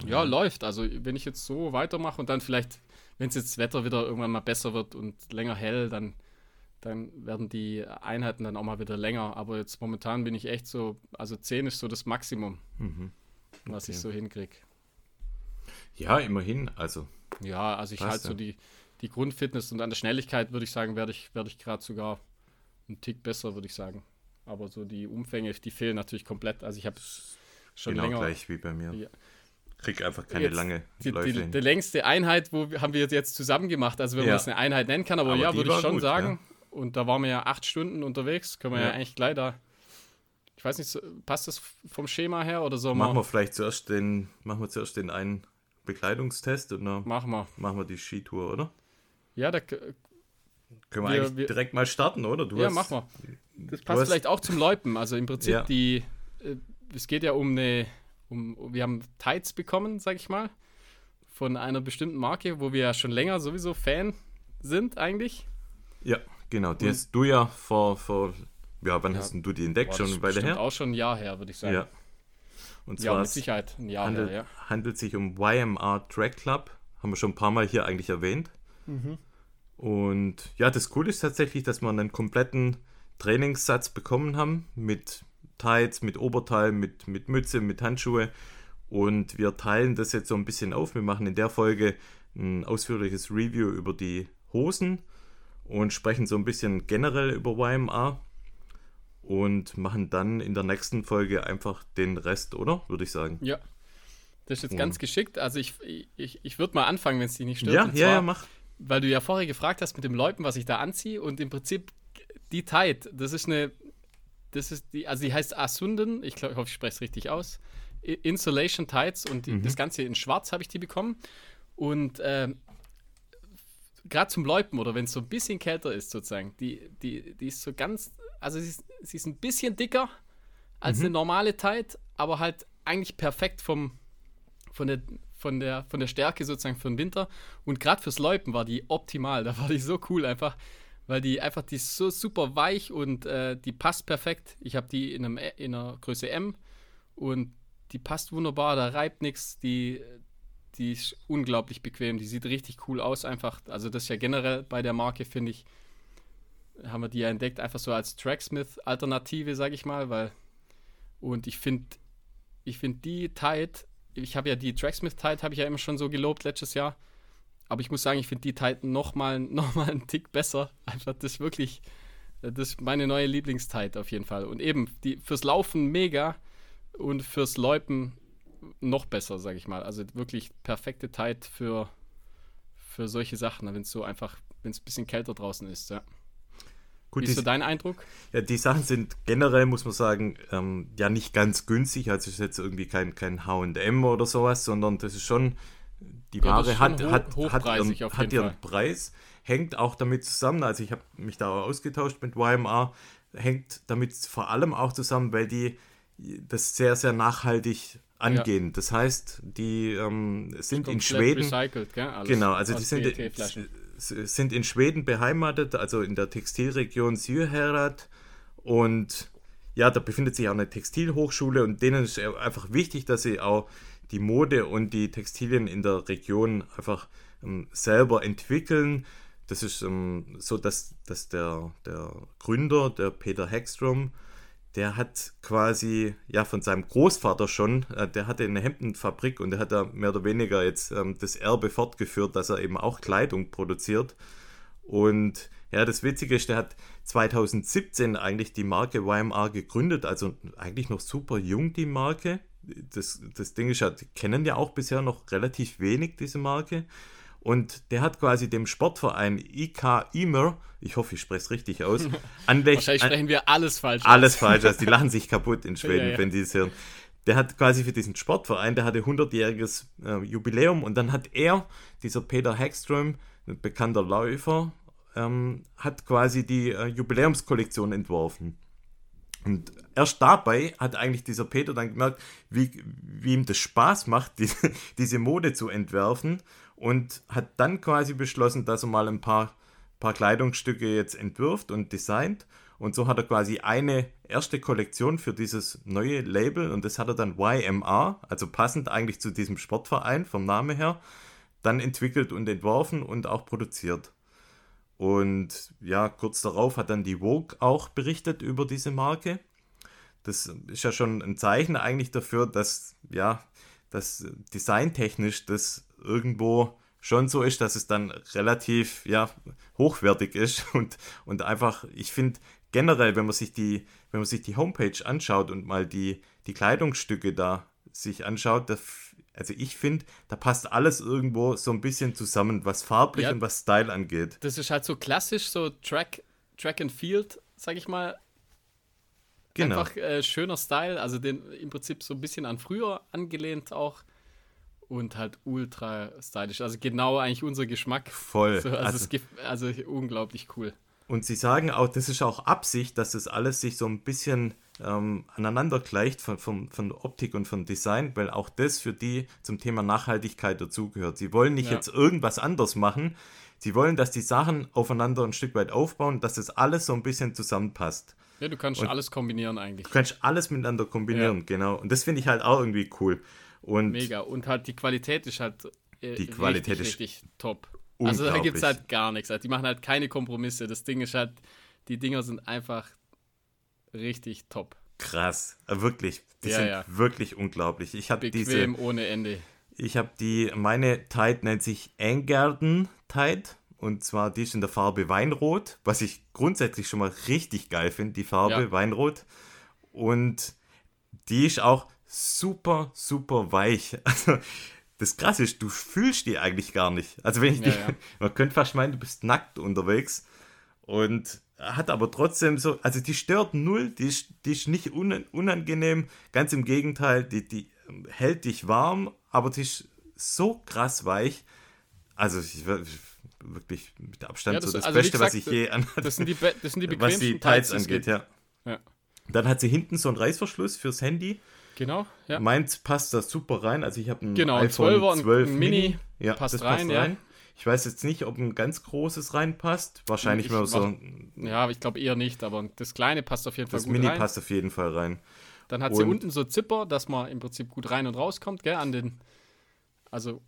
Ja, läuft. Also wenn ich jetzt so weitermache und dann vielleicht wenn es jetzt das Wetter wieder irgendwann mal besser wird und länger hell, dann, dann werden die Einheiten dann auch mal wieder länger. Aber jetzt momentan bin ich echt so, also 10 ist so das Maximum, mhm. okay. was ich so hinkriege. Ja, immerhin, also. Ja, also ich halte ja. so die, die Grundfitness und an der Schnelligkeit würde ich sagen, werde ich, werde ich gerade sogar einen Tick besser, würde ich sagen. Aber so die Umfänge, die fehlen natürlich komplett. Also ich habe schon genau länger. gleich wie bei mir. Ja, krieg einfach keine jetzt, lange die, Läufe die, die, längste Einheit, wo haben wir jetzt zusammen gemacht, also wenn ja. man das eine Einheit nennen kann, aber, aber ja, würde ich schon gut, sagen. Ja. Und da waren wir ja acht Stunden unterwegs, können wir ja, ja eigentlich gleich da. Ich weiß nicht, passt das vom Schema her oder so? Machen wir vielleicht zuerst den, machen wir zuerst den einen Bekleidungstest und dann machen wir, machen wir die Skitour, oder? Ja, da können wir, wir eigentlich wir, direkt mal starten, oder? Du ja, hast, machen wir. Das passt vielleicht auch zum Läupen. Also im Prinzip die, äh, es geht ja um eine um, wir haben Tights bekommen, sag ich mal, von einer bestimmten Marke, wo wir ja schon länger sowieso Fan sind eigentlich. Ja, genau. Die Und, hast du ja vor, vor ja, wann ja, hast du die entdeckt? Boah, schon weiter her? auch schon ein Jahr her, würde ich sagen. Ja. Und zwar ja, mit Sicherheit ein Jahr handelt, her, ja. handelt sich um YMR Track Club. Haben wir schon ein paar Mal hier eigentlich erwähnt. Mhm. Und ja, das Coole ist tatsächlich, dass wir einen kompletten Trainingssatz bekommen haben mit Tights, mit Oberteil, mit, mit Mütze, mit Handschuhe. Und wir teilen das jetzt so ein bisschen auf. Wir machen in der Folge ein ausführliches Review über die Hosen und sprechen so ein bisschen generell über YMA und machen dann in der nächsten Folge einfach den Rest, oder? Würde ich sagen. Ja. Das ist jetzt ganz geschickt. Also ich, ich, ich würde mal anfangen, wenn es dich nicht stört. Ja, ja, ja, mach. Weil du ja vorher gefragt hast mit dem Läupen, was ich da anziehe und im Prinzip die Tide, das ist eine, das ist die, also die heißt Asunden, ich, glaub, ich hoffe, ich spreche es richtig aus. Insulation Tides und die, mhm. das Ganze in schwarz habe ich die bekommen. Und äh, gerade zum Läupen oder wenn es so ein bisschen kälter ist, sozusagen, die, die, die ist so ganz, also sie ist, sie ist ein bisschen dicker als mhm. eine normale Tide, aber halt eigentlich perfekt vom, von, der, von, der, von der Stärke sozusagen für den Winter. Und gerade fürs Läupen war die optimal. Da war die so cool einfach, weil die einfach, die ist so super weich und äh, die passt perfekt. Ich habe die in, einem, in einer Größe M und die passt wunderbar, da reibt nichts, die, die ist unglaublich bequem, die sieht richtig cool aus einfach. Also das ist ja generell bei der Marke, finde ich, haben wir die ja entdeckt, einfach so als Tracksmith-Alternative, sage ich mal, weil und ich finde, ich finde die Tide, ich habe ja die Tracksmith Tide, habe ich ja immer schon so gelobt letztes Jahr, aber ich muss sagen, ich finde die Tide nochmal noch mal einen Tick besser. Einfach das wirklich, das ist meine neue Lieblingstide auf jeden Fall. Und eben, die fürs Laufen mega und fürs Läupen noch besser, sage ich mal. Also wirklich perfekte Tide für, für solche Sachen, wenn es so einfach, wenn es ein bisschen kälter draußen ist, ja. Gut, Wie ist so dein Eindruck? Ja, die Sachen sind generell, muss man sagen, ähm, ja nicht ganz günstig. Also es ist jetzt irgendwie kein, kein HM oder sowas, sondern das ist schon, die ja, Ware hat, hoch, hat, hat ihren, hat ihren Preis. Hängt auch damit zusammen, also ich habe mich da ausgetauscht mit YMR, hängt damit vor allem auch zusammen, weil die das sehr, sehr nachhaltig angehen. Ja. Das heißt, die ähm, sind in Schweden. Genau, also die sind, sind in Schweden beheimatet, also in der Textilregion Syrherad. Und ja, da befindet sich auch eine Textilhochschule und denen ist einfach wichtig, dass sie auch die Mode und die Textilien in der Region einfach ähm, selber entwickeln. Das ist ähm, so, dass, dass der, der Gründer, der Peter Hegstrom, der hat quasi ja von seinem Großvater schon, äh, der hatte eine Hemdenfabrik und der hat da mehr oder weniger jetzt ähm, das Erbe fortgeführt, dass er eben auch Kleidung produziert. Und ja, das Witzige ist, der hat 2017 eigentlich die Marke YMR gegründet, also eigentlich noch super jung die Marke. Das, das Ding ist ja, die kennen ja auch bisher noch relativ wenig diese Marke. Und der hat quasi dem Sportverein IK Imer, ich hoffe, ich spreche es richtig aus, Wahrscheinlich sprechen wir alles falsch Alles aus. falsch aus. Die lachen sich kaputt in Schweden, ja, ja. wenn die es hören. Der hat quasi für diesen Sportverein, der hatte 100-jähriges äh, Jubiläum und dann hat er, dieser Peter Hagström, ein bekannter Läufer, ähm, hat quasi die äh, Jubiläumskollektion entworfen. Und erst dabei hat eigentlich dieser Peter dann gemerkt, wie, wie ihm das Spaß macht, die, diese Mode zu entwerfen und hat dann quasi beschlossen, dass er mal ein paar, paar Kleidungsstücke jetzt entwirft und designt. Und so hat er quasi eine erste Kollektion für dieses neue Label und das hat er dann YMR, also passend eigentlich zu diesem Sportverein vom Namen her, dann entwickelt und entworfen und auch produziert. Und ja, kurz darauf hat dann die Vogue auch berichtet über diese Marke. Das ist ja schon ein Zeichen eigentlich dafür, dass ja, dass designtechnisch das irgendwo schon so ist, dass es dann relativ ja, hochwertig ist und, und einfach, ich finde generell, wenn man sich die, wenn man sich die Homepage anschaut und mal die, die Kleidungsstücke da sich anschaut, da, also ich finde, da passt alles irgendwo so ein bisschen zusammen, was farblich ja, und was Style angeht. Das ist halt so klassisch, so Track, Track and Field, sag ich mal. Genau. Einfach äh, schöner Style, also den im Prinzip so ein bisschen an früher angelehnt auch und halt ultra stylisch. Also genau eigentlich unser Geschmack. Voll. So, also, also, gibt, also, unglaublich cool. Und sie sagen auch, das ist auch Absicht, dass das alles sich so ein bisschen ähm, aneinander gleicht von, von, von Optik und von Design, weil auch das für die zum Thema Nachhaltigkeit dazugehört. Sie wollen nicht ja. jetzt irgendwas anders machen. Sie wollen, dass die Sachen aufeinander ein Stück weit aufbauen, dass das alles so ein bisschen zusammenpasst. Ja, du kannst und alles kombinieren eigentlich. Du kannst alles miteinander kombinieren, ja. genau. Und das finde ich halt auch irgendwie cool. Und Mega. Und halt die Qualität ist halt äh, die Qualität richtig, ist richtig top. Also da gibt es halt gar nichts. Also die machen halt keine Kompromisse. Das Ding ist halt, die Dinger sind einfach richtig top. Krass, äh, wirklich. Die ja, sind ja. wirklich unglaublich. Ich habe diese ohne Ende. Ich habe die, meine Tide nennt sich Engarden Tide und zwar die ist in der Farbe Weinrot, was ich grundsätzlich schon mal richtig geil finde, die Farbe ja. Weinrot. Und die ist auch super, super weich. Also das Krasse ist, du fühlst die eigentlich gar nicht. Also wenn ich die, man könnte fast meinen, du bist nackt unterwegs und hat aber trotzdem so, also die stört null, die ist, die ist nicht unangenehm, ganz im Gegenteil, die, die hält dich warm, aber die ist so krass weich. Also ich, wirklich mit Abstand ja, das, so das also Beste, gesagt, was ich je an das sind die, das sind die was die Tights angeht, ja. ja. Dann hat sie hinten so einen Reißverschluss fürs Handy. Genau, ja. Meins passt da super rein. Also ich habe ein genau, iPhone 12, 12 Mini. Mini. Ja, passt das rein, passt rein. Ich weiß jetzt nicht, ob ein ganz großes reinpasst. Wahrscheinlich ich, mal so. Ja, ich glaube eher nicht, aber das kleine passt auf jeden Fall gut rein. Das Mini passt auf jeden Fall rein. Dann hat und sie unten so Zipper, dass man im Prinzip gut rein und rauskommt, gell, an den. Also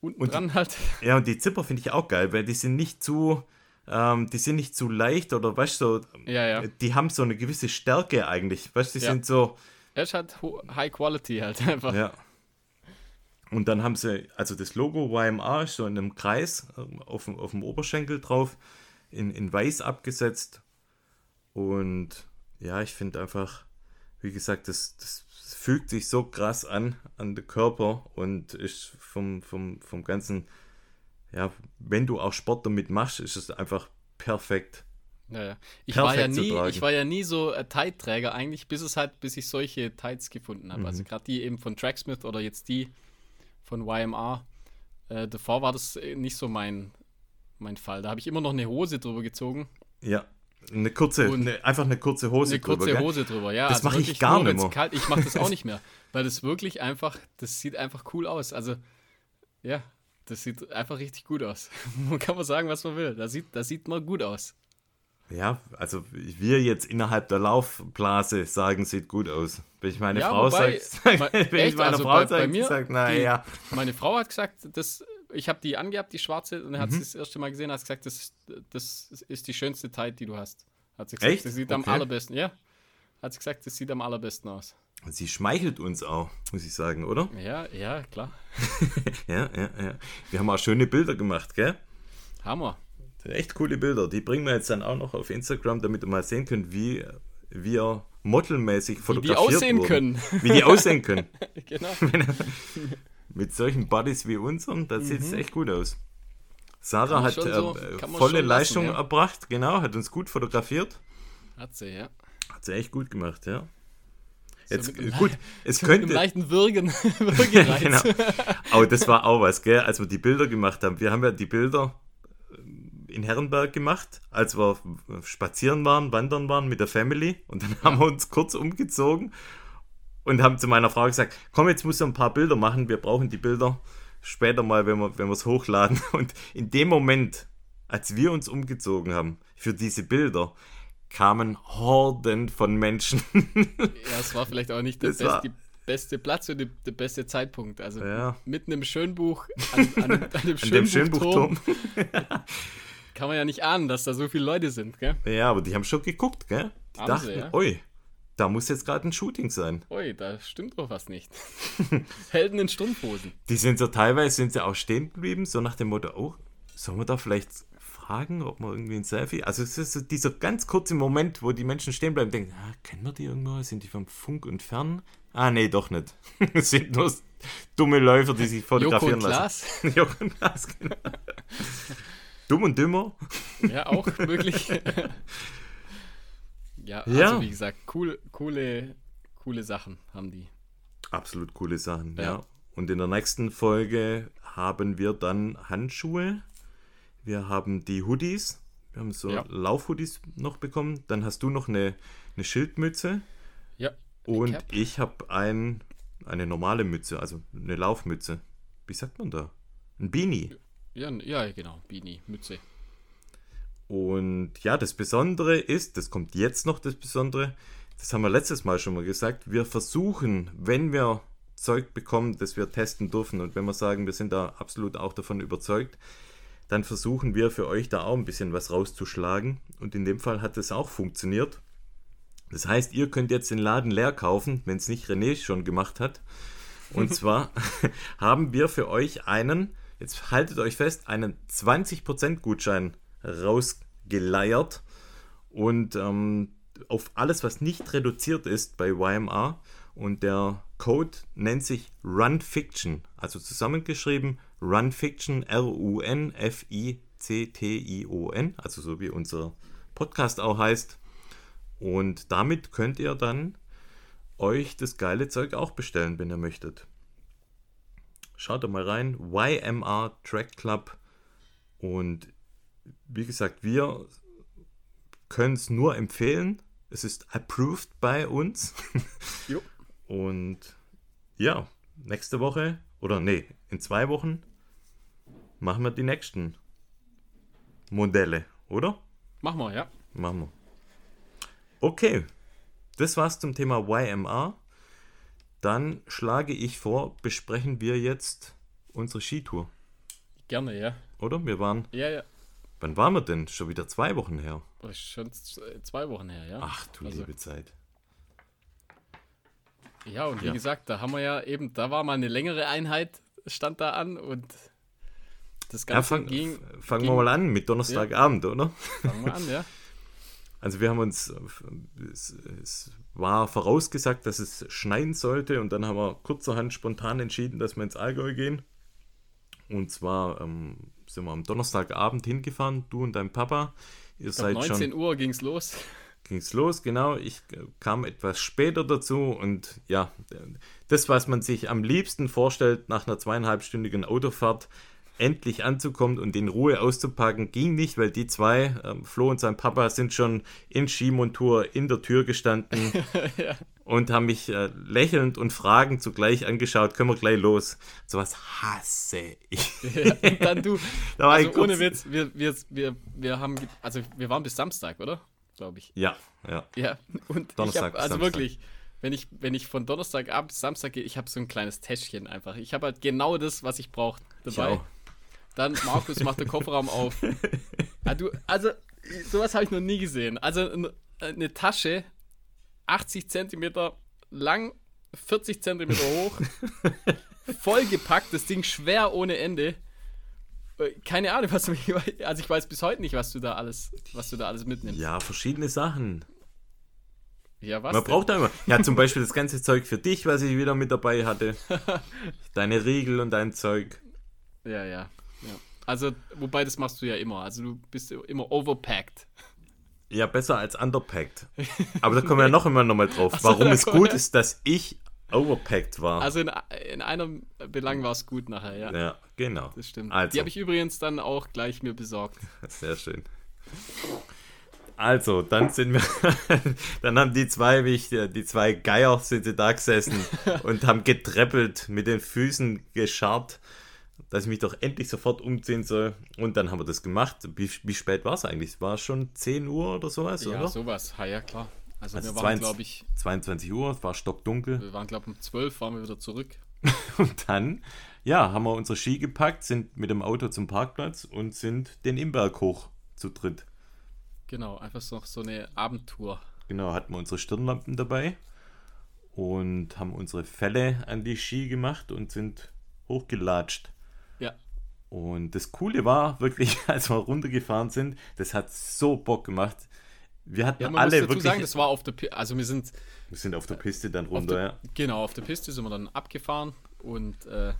unten und dran halt. Ja, und die Zipper finde ich auch geil, weil die sind nicht zu. Ähm, die sind nicht zu leicht oder weißt du, so, ja, ja. die haben so eine gewisse Stärke eigentlich. Weißt du, die ja. sind so. Er ist halt High Quality halt einfach. Ja. Und dann haben sie, also das Logo YMA ist so in einem Kreis ähm, auf, auf dem Oberschenkel drauf, in, in weiß abgesetzt. Und ja, ich finde einfach, wie gesagt, das, das fügt sich so krass an, an den Körper und ist vom, vom, vom ganzen, ja, wenn du auch Sport damit machst, ist es einfach perfekt. Ja, ja. Ich, war ja nie, ich war ja nie so ein Tight-Träger eigentlich, bis es halt, bis ich solche Tights gefunden habe. Mhm. Also gerade die eben von Tracksmith oder jetzt die von YMR. Äh, davor war das nicht so mein, mein Fall. Da habe ich immer noch eine Hose drüber gezogen. Ja. Eine kurze, eine, einfach eine kurze Hose eine drüber. Eine kurze Hose drüber, ja. Das also mache ich gar nicht mehr. Kalt, ich mache das auch nicht mehr, weil das wirklich einfach, das sieht einfach cool aus. Also, ja, das sieht einfach richtig gut aus. man kann man sagen, was man will. Da sieht, da sieht man gut aus. Ja, also wir jetzt innerhalb der Laufblase sagen, sieht gut aus. Wenn ich meine ja, Frau sage, wenn echt, ich meine also Frau bei, sage, bei mir, sagt, naja. Meine Frau hat gesagt, das, ich habe die angehabt, die schwarze, und er hat mhm. sie das erste Mal gesehen, hat gesagt, das, das ist die schönste Tight, die du hast. Hat sie gesagt, echt? das sieht okay. am allerbesten, ja. Hat sie gesagt, das sieht am allerbesten aus. Sie schmeichelt uns auch, muss ich sagen, oder? Ja, ja, klar. ja, ja, ja. Wir haben auch schöne Bilder gemacht, gell? Hammer. Echt coole Bilder. Die bringen wir jetzt dann auch noch auf Instagram, damit ihr mal sehen könnt, wie wir modelmäßig fotografiert Wie die aussehen wurden. können. Wie die aussehen können. genau. Mit solchen Buddies wie unseren, da sieht es mhm. echt gut aus. Sarah hat äh, so, volle Leistung lassen, ja. erbracht, genau, hat uns gut fotografiert. Hat sie, ja. Hat sie echt gut gemacht, ja. Jetzt, so gut, es könnte. Mit leichten Würgen. genau. Aber das war auch was, gell, als wir die Bilder gemacht haben. Wir haben ja die Bilder in Herrenberg gemacht, als wir spazieren waren, wandern waren mit der Family. Und dann haben wir uns kurz umgezogen und haben zu meiner Frau gesagt, komm, jetzt musst du ein paar Bilder machen, wir brauchen die Bilder später mal, wenn wir wenn es hochladen. Und in dem Moment, als wir uns umgezogen haben für diese Bilder, kamen Horden von Menschen. ja, es war vielleicht auch nicht der beste, beste Platz und der beste Zeitpunkt. Also ja. mitten im Schönbuch, an, an, an dem, Schönbuchturm. Schönbuchturm. Kann man ja nicht ahnen, dass da so viele Leute sind, gell? Ja, aber die haben schon geguckt, gell? Die haben dachten, sie, ja? oi, da muss jetzt gerade ein Shooting sein. Ui, da stimmt doch was nicht. Helden in Strumpfhosen. Die sind so teilweise sind sie auch stehen geblieben, so nach dem Motto, oh, sollen wir da vielleicht fragen, ob wir irgendwie ein Selfie. Also es ist so dieser ganz kurze Moment, wo die Menschen stehen bleiben und denken, ah, kennen wir die irgendwo? Sind die vom Funk und Fern? Ah, nee, doch nicht. es sind nur dumme Läufer, die sich fotografieren Joko und lassen. Joko und Glas, genau. Dumm und dümmer. Ja, auch möglich. ja, also ja. wie gesagt, cool, coole, coole Sachen haben die. Absolut coole Sachen, ja. ja. Und in der nächsten Folge haben wir dann Handschuhe. Wir haben die Hoodies. Wir haben so ja. Laufhoodies noch bekommen. Dann hast du noch eine, eine Schildmütze. Ja. Und Cap. ich habe ein, eine normale Mütze, also eine Laufmütze. Wie sagt man da? Ein Beanie. Ja, ja, genau, Beanie, Mütze. Und ja, das Besondere ist, das kommt jetzt noch das Besondere, das haben wir letztes Mal schon mal gesagt, wir versuchen, wenn wir Zeug bekommen, das wir testen dürfen und wenn wir sagen, wir sind da absolut auch davon überzeugt, dann versuchen wir für euch da auch ein bisschen was rauszuschlagen. Und in dem Fall hat es auch funktioniert. Das heißt, ihr könnt jetzt den Laden leer kaufen, wenn es nicht René schon gemacht hat. Und zwar haben wir für euch einen, jetzt haltet euch fest, einen 20% Gutschein rausgeleiert. Und ähm, auf alles, was nicht reduziert ist bei YMR. Und der Code nennt sich Run Fiction, also zusammengeschrieben Run Fiction, R-U-N-F-I-C-T-I-O-N, also so wie unser Podcast auch heißt. Und damit könnt ihr dann euch das geile Zeug auch bestellen, wenn ihr möchtet. Schaut da mal rein, YMR Track Club. Und wie gesagt, wir können es nur empfehlen. Es ist approved bei uns. Jo. Und ja, nächste Woche oder nee, in zwei Wochen machen wir die nächsten Modelle, oder? Machen wir, ja. Machen wir. Okay, das war's zum Thema YMR. Dann schlage ich vor, besprechen wir jetzt unsere Skitour. Gerne, ja. Oder? Wir waren. Ja, ja. Wann waren wir denn? Schon wieder zwei Wochen her. Schon zwei Wochen her, ja. Ach du also, liebe Zeit. Ja, und wie ja. gesagt, da haben wir ja eben, da war mal eine längere Einheit, stand da an und das Ganze ja, fang, ging. Fangen wir mal an mit Donnerstagabend, ja. oder? Fangen wir an, ja. Also wir haben uns, es, es, war vorausgesagt, dass es schneien sollte und dann haben wir kurzerhand spontan entschieden, dass wir ins Allgäu gehen. Und zwar ähm, sind wir am Donnerstagabend hingefahren, du und dein Papa. Ihr ich seid 19 schon, Uhr ging es los. Ging es los, genau. Ich kam etwas später dazu und ja, das, was man sich am liebsten vorstellt nach einer zweieinhalbstündigen Autofahrt, endlich anzukommen und in Ruhe auszupacken, ging nicht, weil die zwei, ähm, Flo und sein Papa, sind schon in Skimontur in der Tür gestanden ja. und haben mich äh, lächelnd und fragend zugleich angeschaut, können wir gleich los. So was hasse ich. Ja, und dann du, da also ohne Witz, wir, wir, wir, wir haben, also wir waren bis Samstag, oder? Glaube ich. Ja, ja. Ja, und Donnerstag, hab, also Samstag. wirklich, wenn ich, wenn ich von Donnerstagabend bis Samstag gehe, ich habe so ein kleines Täschchen einfach. Ich habe halt genau das, was ich brauche dabei. Ich dann Markus macht den Kofferraum auf. Ja, du, also, sowas habe ich noch nie gesehen. Also eine Tasche, 80 Zentimeter lang, 40 Zentimeter hoch, vollgepackt, das Ding schwer ohne Ende. Äh, keine Ahnung, was du, also ich weiß bis heute nicht, was du da alles, was du da alles mitnimmst. Ja, verschiedene Sachen. Ja, was? Man denn? braucht da immer. Ja, zum Beispiel das ganze Zeug für dich, was ich wieder mit dabei hatte. Deine Riegel und dein Zeug. Ja, ja. Also, wobei das machst du ja immer. Also du bist immer overpacked. Ja, besser als underpacked. Aber da kommen wir ja noch immer nochmal drauf. So, Warum es gut ist, dass ich overpacked war. Also in, in einem Belang war es gut nachher, ja. Ja, genau. Das stimmt. Also. Die habe ich übrigens dann auch gleich mir besorgt. Sehr schön. Also, dann sind wir, dann haben die zwei, wie ich, die zwei Geier sind sie da gesessen und haben getreppelt, mit den Füßen gescharrt dass ich mich doch endlich sofort umziehen soll. Und dann haben wir das gemacht. Wie, wie spät war es eigentlich? Es war schon 10 Uhr oder sowas, ja, oder? sowas. Ja, ja, klar. Also, also wir waren, glaube ich... 22 Uhr, es war stockdunkel. Wir waren, glaube ich, um 12 waren wir wieder zurück. und dann, ja, haben wir unsere Ski gepackt, sind mit dem Auto zum Parkplatz und sind den Imberg hoch zu dritt. Genau, einfach so, so eine Abendtour. Genau, hatten wir unsere Stirnlampen dabei und haben unsere Fälle an die Ski gemacht und sind hochgelatscht. Und das Coole war wirklich, als wir runtergefahren sind, das hat so Bock gemacht. Wir hatten ja, man alle muss dazu wirklich. sagen, das war auf der Piste. Also wir sind. Wir sind auf der Piste dann runter, der, ja. Genau, auf der Piste sind wir dann abgefahren und äh,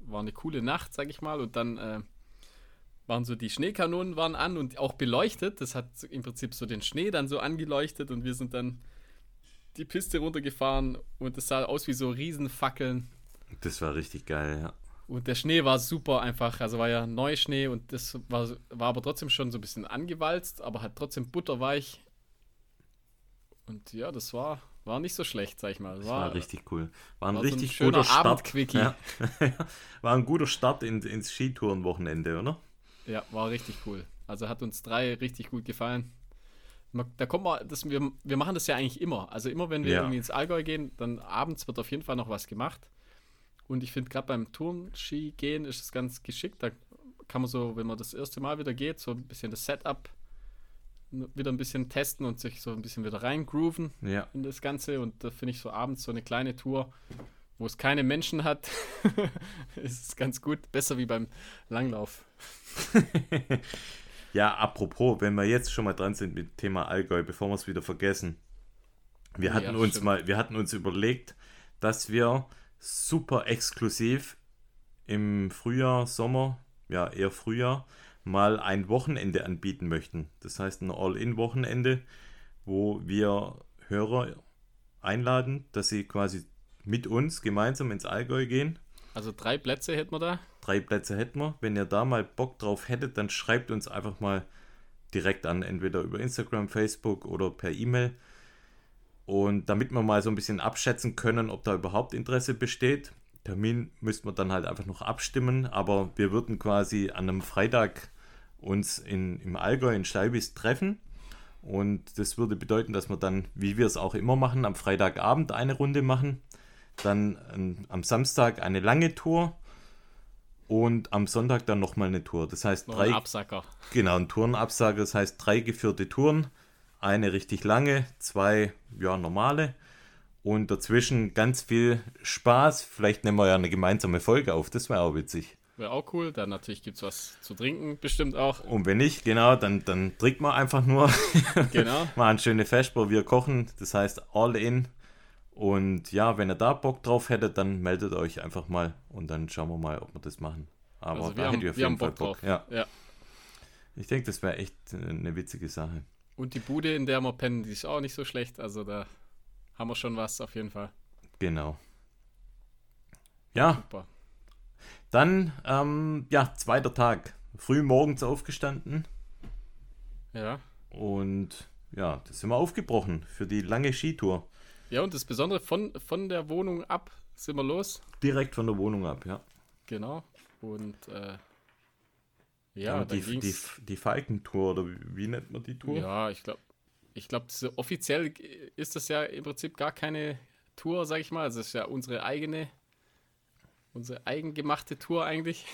war eine coole Nacht, sag ich mal. Und dann äh, waren so die Schneekanonen waren an und auch beleuchtet. Das hat im Prinzip so den Schnee dann so angeleuchtet und wir sind dann die Piste runtergefahren und es sah aus wie so Riesenfackeln. Das war richtig geil, ja. Und der Schnee war super einfach. Also war ja Neuschnee und das war, war aber trotzdem schon so ein bisschen angewalzt, aber hat trotzdem butterweich. Und ja, das war, war nicht so schlecht, sag ich mal. Das war, war richtig cool. War ein war richtig so ein guter Start. Ja. war ein guter Start in, ins Skitourenwochenende, oder? Ja, war richtig cool. Also hat uns drei richtig gut gefallen. Da kommt mal, das, wir, wir machen das ja eigentlich immer. Also immer, wenn wir ja. irgendwie ins Allgäu gehen, dann abends wird auf jeden Fall noch was gemacht. Und ich finde, gerade beim Turmski gehen ist es ganz geschickt. Da kann man so, wenn man das erste Mal wieder geht, so ein bisschen das Setup wieder ein bisschen testen und sich so ein bisschen wieder reingrooven ja. in das Ganze. Und da finde ich so abends so eine kleine Tour, wo es keine Menschen hat, ist ganz gut. Besser wie beim Langlauf. ja, apropos, wenn wir jetzt schon mal dran sind mit dem Thema Allgäu, bevor wir es wieder vergessen. Wir hatten ja, uns stimmt. mal, wir hatten uns überlegt, dass wir super exklusiv im Frühjahr, Sommer, ja eher Frühjahr, mal ein Wochenende anbieten möchten. Das heißt ein All-in-Wochenende, wo wir Hörer einladen, dass sie quasi mit uns gemeinsam ins Allgäu gehen. Also drei Plätze hätten wir da? Drei Plätze hätten wir. Wenn ihr da mal Bock drauf hättet, dann schreibt uns einfach mal direkt an, entweder über Instagram, Facebook oder per E-Mail. Und damit wir mal so ein bisschen abschätzen können, ob da überhaupt Interesse besteht. Termin müssten wir dann halt einfach noch abstimmen, aber wir würden quasi an einem Freitag uns in, im Allgäu in Steibis treffen. Und das würde bedeuten, dass wir dann, wie wir es auch immer machen, am Freitagabend eine Runde machen, dann am Samstag eine lange Tour und am Sonntag dann nochmal eine Tour. Das heißt noch drei. Ein Absacker. Genau, ein Tourenabsacker. Das heißt drei geführte Touren, eine richtig lange, zwei ja normale und dazwischen ganz viel Spaß. Vielleicht nehmen wir ja eine gemeinsame Folge auf. Das wäre auch witzig. Wäre auch cool. Dann natürlich gibt es was zu trinken, bestimmt auch. Und wenn nicht, genau, dann, dann trinkt man einfach nur. Genau. Mal ein schöne Vesper, wir kochen. Das heißt all in. Und ja, wenn ihr da Bock drauf hättet, dann meldet euch einfach mal und dann schauen wir mal, ob wir das machen. Aber also da hätte ich auf jeden Fall Bock. Bock. Ja. ja. Ich denke, das wäre echt eine witzige Sache. Und die Bude, in der wir pennen, die ist auch nicht so schlecht. Also da haben wir schon was auf jeden Fall. Genau. Ja. Super. Dann, ähm, ja, zweiter Tag. Früh morgens aufgestanden. Ja. Und ja, das sind wir aufgebrochen für die lange Skitour. Ja, und das Besondere, von, von der Wohnung ab sind wir los. Direkt von der Wohnung ab, ja. Genau. Und äh, ja, die, die, die Falkentour, oder wie, nennt man die Tour? Ja, ich glaube, ich glaube, offiziell ist das ja im Prinzip gar keine Tour, sag ich mal. Also es ist ja unsere eigene unsere eigengemachte Tour eigentlich.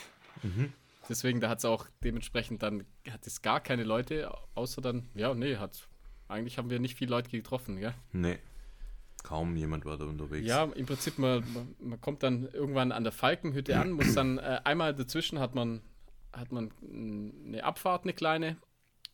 Mhm. Deswegen, da hat es auch dementsprechend dann, hat es gar keine Leute, außer dann, ja, nee, hat, eigentlich haben wir nicht viele Leute getroffen, ja. Nee, kaum jemand war da unterwegs. Ja, im Prinzip, man, man kommt dann irgendwann an der Falkenhütte an, muss dann, äh, einmal dazwischen hat man, hat man eine Abfahrt, eine kleine,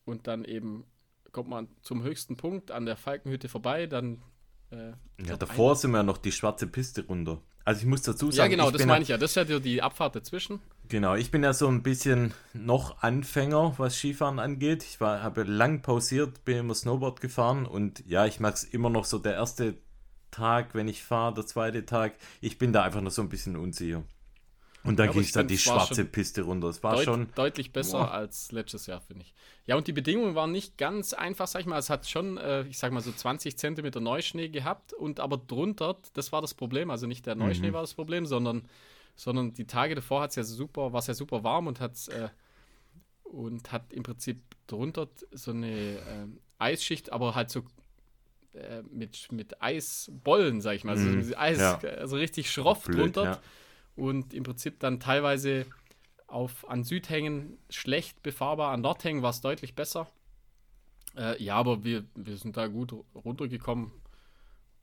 und dann eben kommt man zum höchsten Punkt an der Falkenhütte vorbei, dann äh, ja, davor sind wir noch die schwarze Piste runter. Also ich muss dazu sagen. Ja, genau, das meine ich ja. Das ist ja die Abfahrt dazwischen. Genau, ich bin ja so ein bisschen noch Anfänger, was Skifahren angeht. Ich war, habe lang pausiert, bin immer Snowboard gefahren und ja, ich mag es immer noch so der erste Tag, wenn ich fahre, der zweite Tag. Ich bin da einfach noch so ein bisschen unsicher. Und dann ja, ging es dann die schwarze Piste runter. Es war deut schon deutlich besser boah. als letztes Jahr, finde ich. Ja, und die Bedingungen waren nicht ganz einfach, sag ich mal. Es hat schon, äh, ich sag mal, so 20 Zentimeter Neuschnee gehabt und aber drunter, das war das Problem. Also nicht der Neuschnee mhm. war das Problem, sondern, sondern die Tage davor hat es ja super, war es ja super warm und hat äh, und hat im Prinzip drunter so eine äh, Eisschicht, aber halt so äh, mit, mit Eisbollen, sag ich mal. Also, mhm. Eis, ja. also richtig schroff Blöd, drunter. Ja und im Prinzip dann teilweise auf, an Südhängen schlecht befahrbar, an Nordhängen war es deutlich besser. Äh, ja, aber wir, wir sind da gut runtergekommen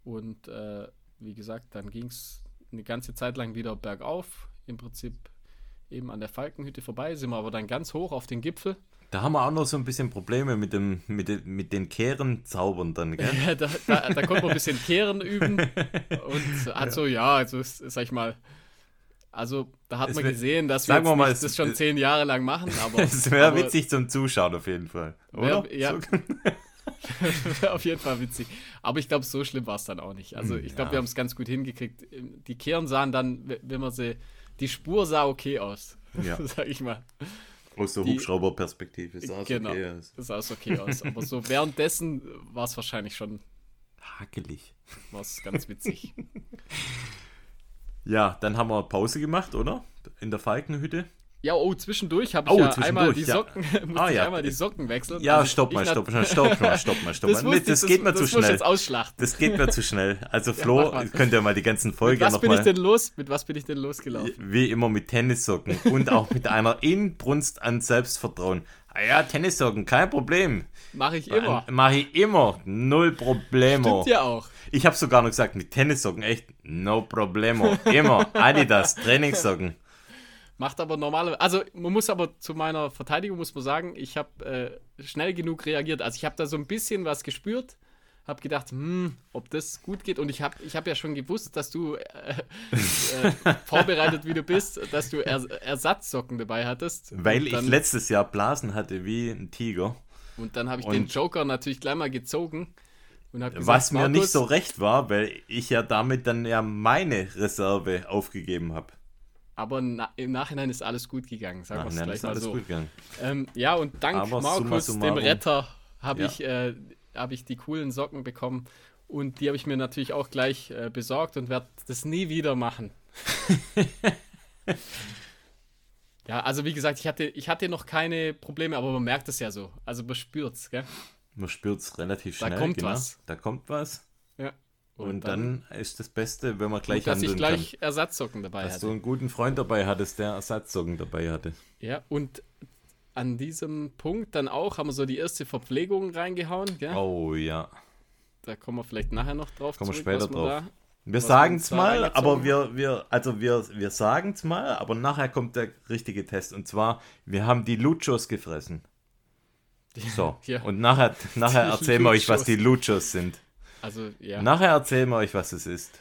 und äh, wie gesagt, dann ging es eine ganze Zeit lang wieder bergauf, im Prinzip eben an der Falkenhütte vorbei, sind wir aber dann ganz hoch auf den Gipfel. Da haben wir auch noch so ein bisschen Probleme mit, dem, mit, den, mit den Kehrenzaubern dann, gell? Ja, da, da, da konnte man ein bisschen Kehren üben und hat ja. so, ja, also sag ich mal, also da hat es man gesehen, dass wir, wir mal, das schon zehn Jahre lang machen. Aber es wäre witzig zum Zuschauen auf jeden Fall. Oder? Wär, ja. So. auf jeden Fall witzig. Aber ich glaube, so schlimm war es dann auch nicht. Also ich glaube, ja. wir haben es ganz gut hingekriegt. Die Kehren sahen dann, wenn man sie, die Spur sah okay aus, ja. sag ich mal. Aus der Hubschrauberperspektive sah es genau, okay aus. Sah es okay aus. Aber so währenddessen war es wahrscheinlich schon hakelig. War es ganz witzig. Ja, dann haben wir Pause gemacht, oder? In der Falkenhütte. Ja, oh, zwischendurch habe ich Oh, ja einmal die ja. Socken, musste Ah, ich ja. einmal die Socken wechseln. Ja, Also stopp ich mal, stopp mal, stopp mal, stopp mal, stopp Das, mal. wusste Das, ich, geht mir das zu muss ich schnell. jetzt. Das geht mir zu schnell. Also Flo, mal. könnt ihr mal die ganzen Folgen was bin ich nochmal, denn los? Mit was bin ich denn losgelaufen? wie immer mit Tennissocken und auch mit einer Inbrunst an Selbstvertrauen. Ah ja, Tennissocken, kein Problem. Mache ich immer. Mache ich immer, null Problemo. Stimmt ja auch. Ich habe sogar noch gesagt, mit Tennissocken, echt, no problemo. Immer, Adidas, Trainingssocken. Macht aber normale. Also man muss aber zu meiner Verteidigung muss man sagen, ich habe äh, schnell genug reagiert. Also ich habe da so ein bisschen was gespürt, habe gedacht, hm, ob das gut geht. Und ich habe ich hab ja schon gewusst, dass du äh, äh, vorbereitet wie du bist, dass du er Ersatzsocken dabei hattest. Weil und ich dann, letztes Jahr Blasen hatte wie ein Tiger. Und dann habe ich und- den Joker natürlich gleich mal gezogen. Und hab gesagt, Was mir nicht so recht war, weil ich ja damit dann ja meine Reserve aufgegeben habe. Aber na, im Nachhinein ist alles gut gegangen, sagen wir es gleich ist mal alles so. gut gegangen. Ähm, ja, und dank Aber summa Markus, dem summarum. Retter, habe Ja. ich, äh, hab ich die coolen Socken bekommen. Und die habe ich mir natürlich auch gleich äh, besorgt und werde das nie wieder machen. ja, also wie gesagt, ich hatte, ich hatte noch keine Probleme, aber man merkt es ja so. Also man spürt es, gell? Man spürt es relativ Da schnell. kommt genau. was. Da kommt was. Ja. Und, dann, ist das Beste, wenn man gleich dass ich gleich Ersatzsocken dabei kann. Dass hatte. du einen guten Freund dabei hattest, der Ersatzsocken dabei hatte. Ja, und an diesem Punkt dann auch haben wir so die erste Verpflegung reingehauen, gell? Oh ja. Da kommen wir vielleicht nachher noch drauf Kommen wir später drauf. da Wir sagen es mal, aber wir, wir, also wir, wir sagen es mal, aber nachher kommt der richtige Test. Und zwar, wir haben die Luchos gefressen. So. Ja. Und nachher, nachher erzählen wir euch, was die Luchos sind. Also, ja, Nachher erzählen wir euch, was es ist.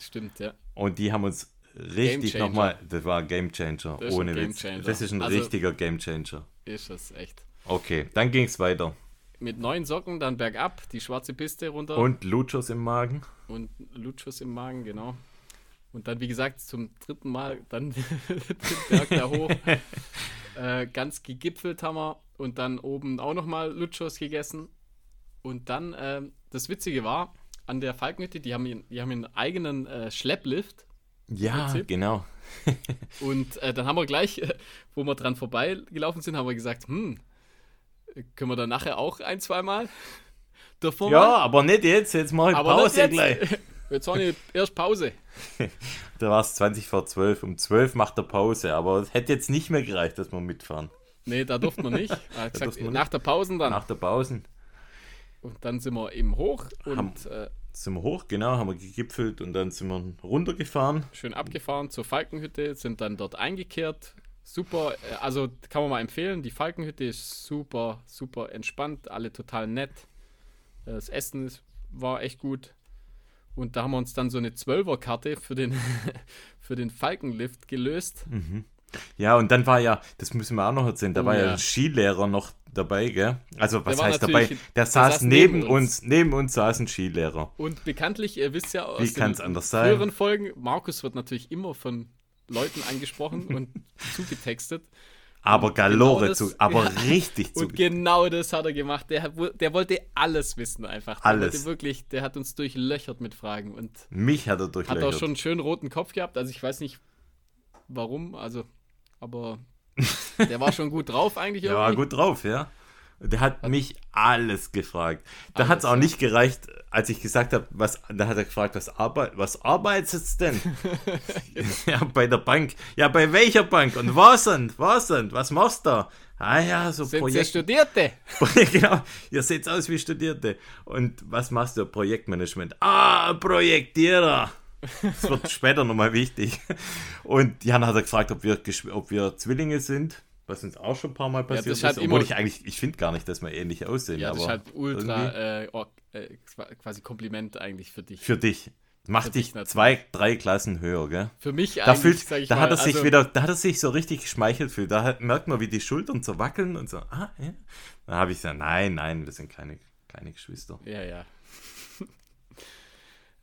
stimmt, ja. Und die haben uns richtig nochmal. Das war ein Gamechanger. Das ist Ohne ein Witz. Das ist ein Also- richtiger Gamechanger. Ist es echt. Okay, dann ging es weiter. Mit neuen Socken dann bergab, die schwarze Piste runter Und Luchos im Magen. und Lutschus im Magen, genau. Und dann, wie gesagt, zum dritten Mal dann den Berg da hoch. äh, ganz gegipfelt haben wir und dann oben auch nochmal Lutschos gegessen. Und dann, ähm, das Witzige war, an der Falkenhütte, die haben, ihren- die haben einen eigenen äh, Schlepplift. Ja, genau. Und äh, dann haben wir gleich, äh, wo wir dran vorbeigelaufen sind, haben wir gesagt, hm, können wir dann nachher auch ein, zweimal? Wir Ja, mal? aber nicht jetzt. Jetzt mache ich aber Pause nicht jetzt. gleich. Jetzt haben wir erst Pause. Da war es 20 vor 12. Um 12 macht er Pause. Aber es hätte jetzt nicht mehr gereicht, dass wir mitfahren. Nee, da durften wir nicht. Hat gesagt, nach der Pause dann. Nach der Pause Und dann sind wir eben hoch und Haben- äh, sind wir hoch, genau, haben wir gegipfelt und dann sind wir runtergefahren. schön abgefahren zur Falkenhütte, sind dann dort eingekehrt. Super, äh, also kann man mal empfehlen. Die Falkenhütte ist super, super entspannt, alle total nett. Das Essen ist, war echt gut. Und da haben wir uns dann so eine 12er-Karte für den, für den Falkenlift gelöst. Ja, und dann war ja, das müssen wir auch noch erzählen, da Oh war ja ja. ein Skilehrer noch dabei, gell? Also, was heißt dabei? Der saß, saß neben neben uns. neben uns saß ein Skilehrer. Und bekanntlich, ihr wisst ja aus Wie den anders sein? früheren Folgen, Markus wird natürlich immer von Leuten angesprochen und zugetextet. Aber Und Galore genau das- zu, aber richtig zu. Und genau das hat er gemacht. Der, hat- der wollte alles wissen einfach. Der Alles. Wirklich, der hat uns durchlöchert mit Fragen und Mich hat er hat durchlöchert. auch schon einen schönen roten Kopf gehabt. Also ich weiß nicht warum, also, aber der war schon gut drauf eigentlich Der war gut drauf, ja. Der hat mich alles gefragt. Da hat es auch ja. nicht gereicht, als ich gesagt habe, was, da hat er gefragt, was, arbeit, was arbeitest denn? ja, bei der Bank. Ja, bei welcher Bank? Und was denn? Was denn? Was machst du da? Ah ja, so Sind sie Projekt. Studierte? genau, ihr seht aus wie Studierte. Und was machst du? Projektmanagement. Ah, Projektierer. Das wird später nochmal wichtig. Und Jan hat er gefragt, ob wir, ob wir Zwillinge sind, was uns auch schon ein paar Mal passiert das ist. halt Obwohl ich eigentlich, ich finde gar nicht, dass wir ähnlich aussehen. Ja, das ist halt ultra äh, or- äh, quasi Kompliment eigentlich für dich. Für dich. Macht Für dich zwei, drei Klassen höher, gell? Für mich Da, eigentlich, fühlt, da mal, hat er sich also, wieder, da hat er sich so richtig geschmeichelt fühlt. Da hat, merkt man, wie die Schultern so wackeln und so, ah, ja. Da habe ich gesagt, nein, nein, das sind keine, keine Geschwister. Ja, ja.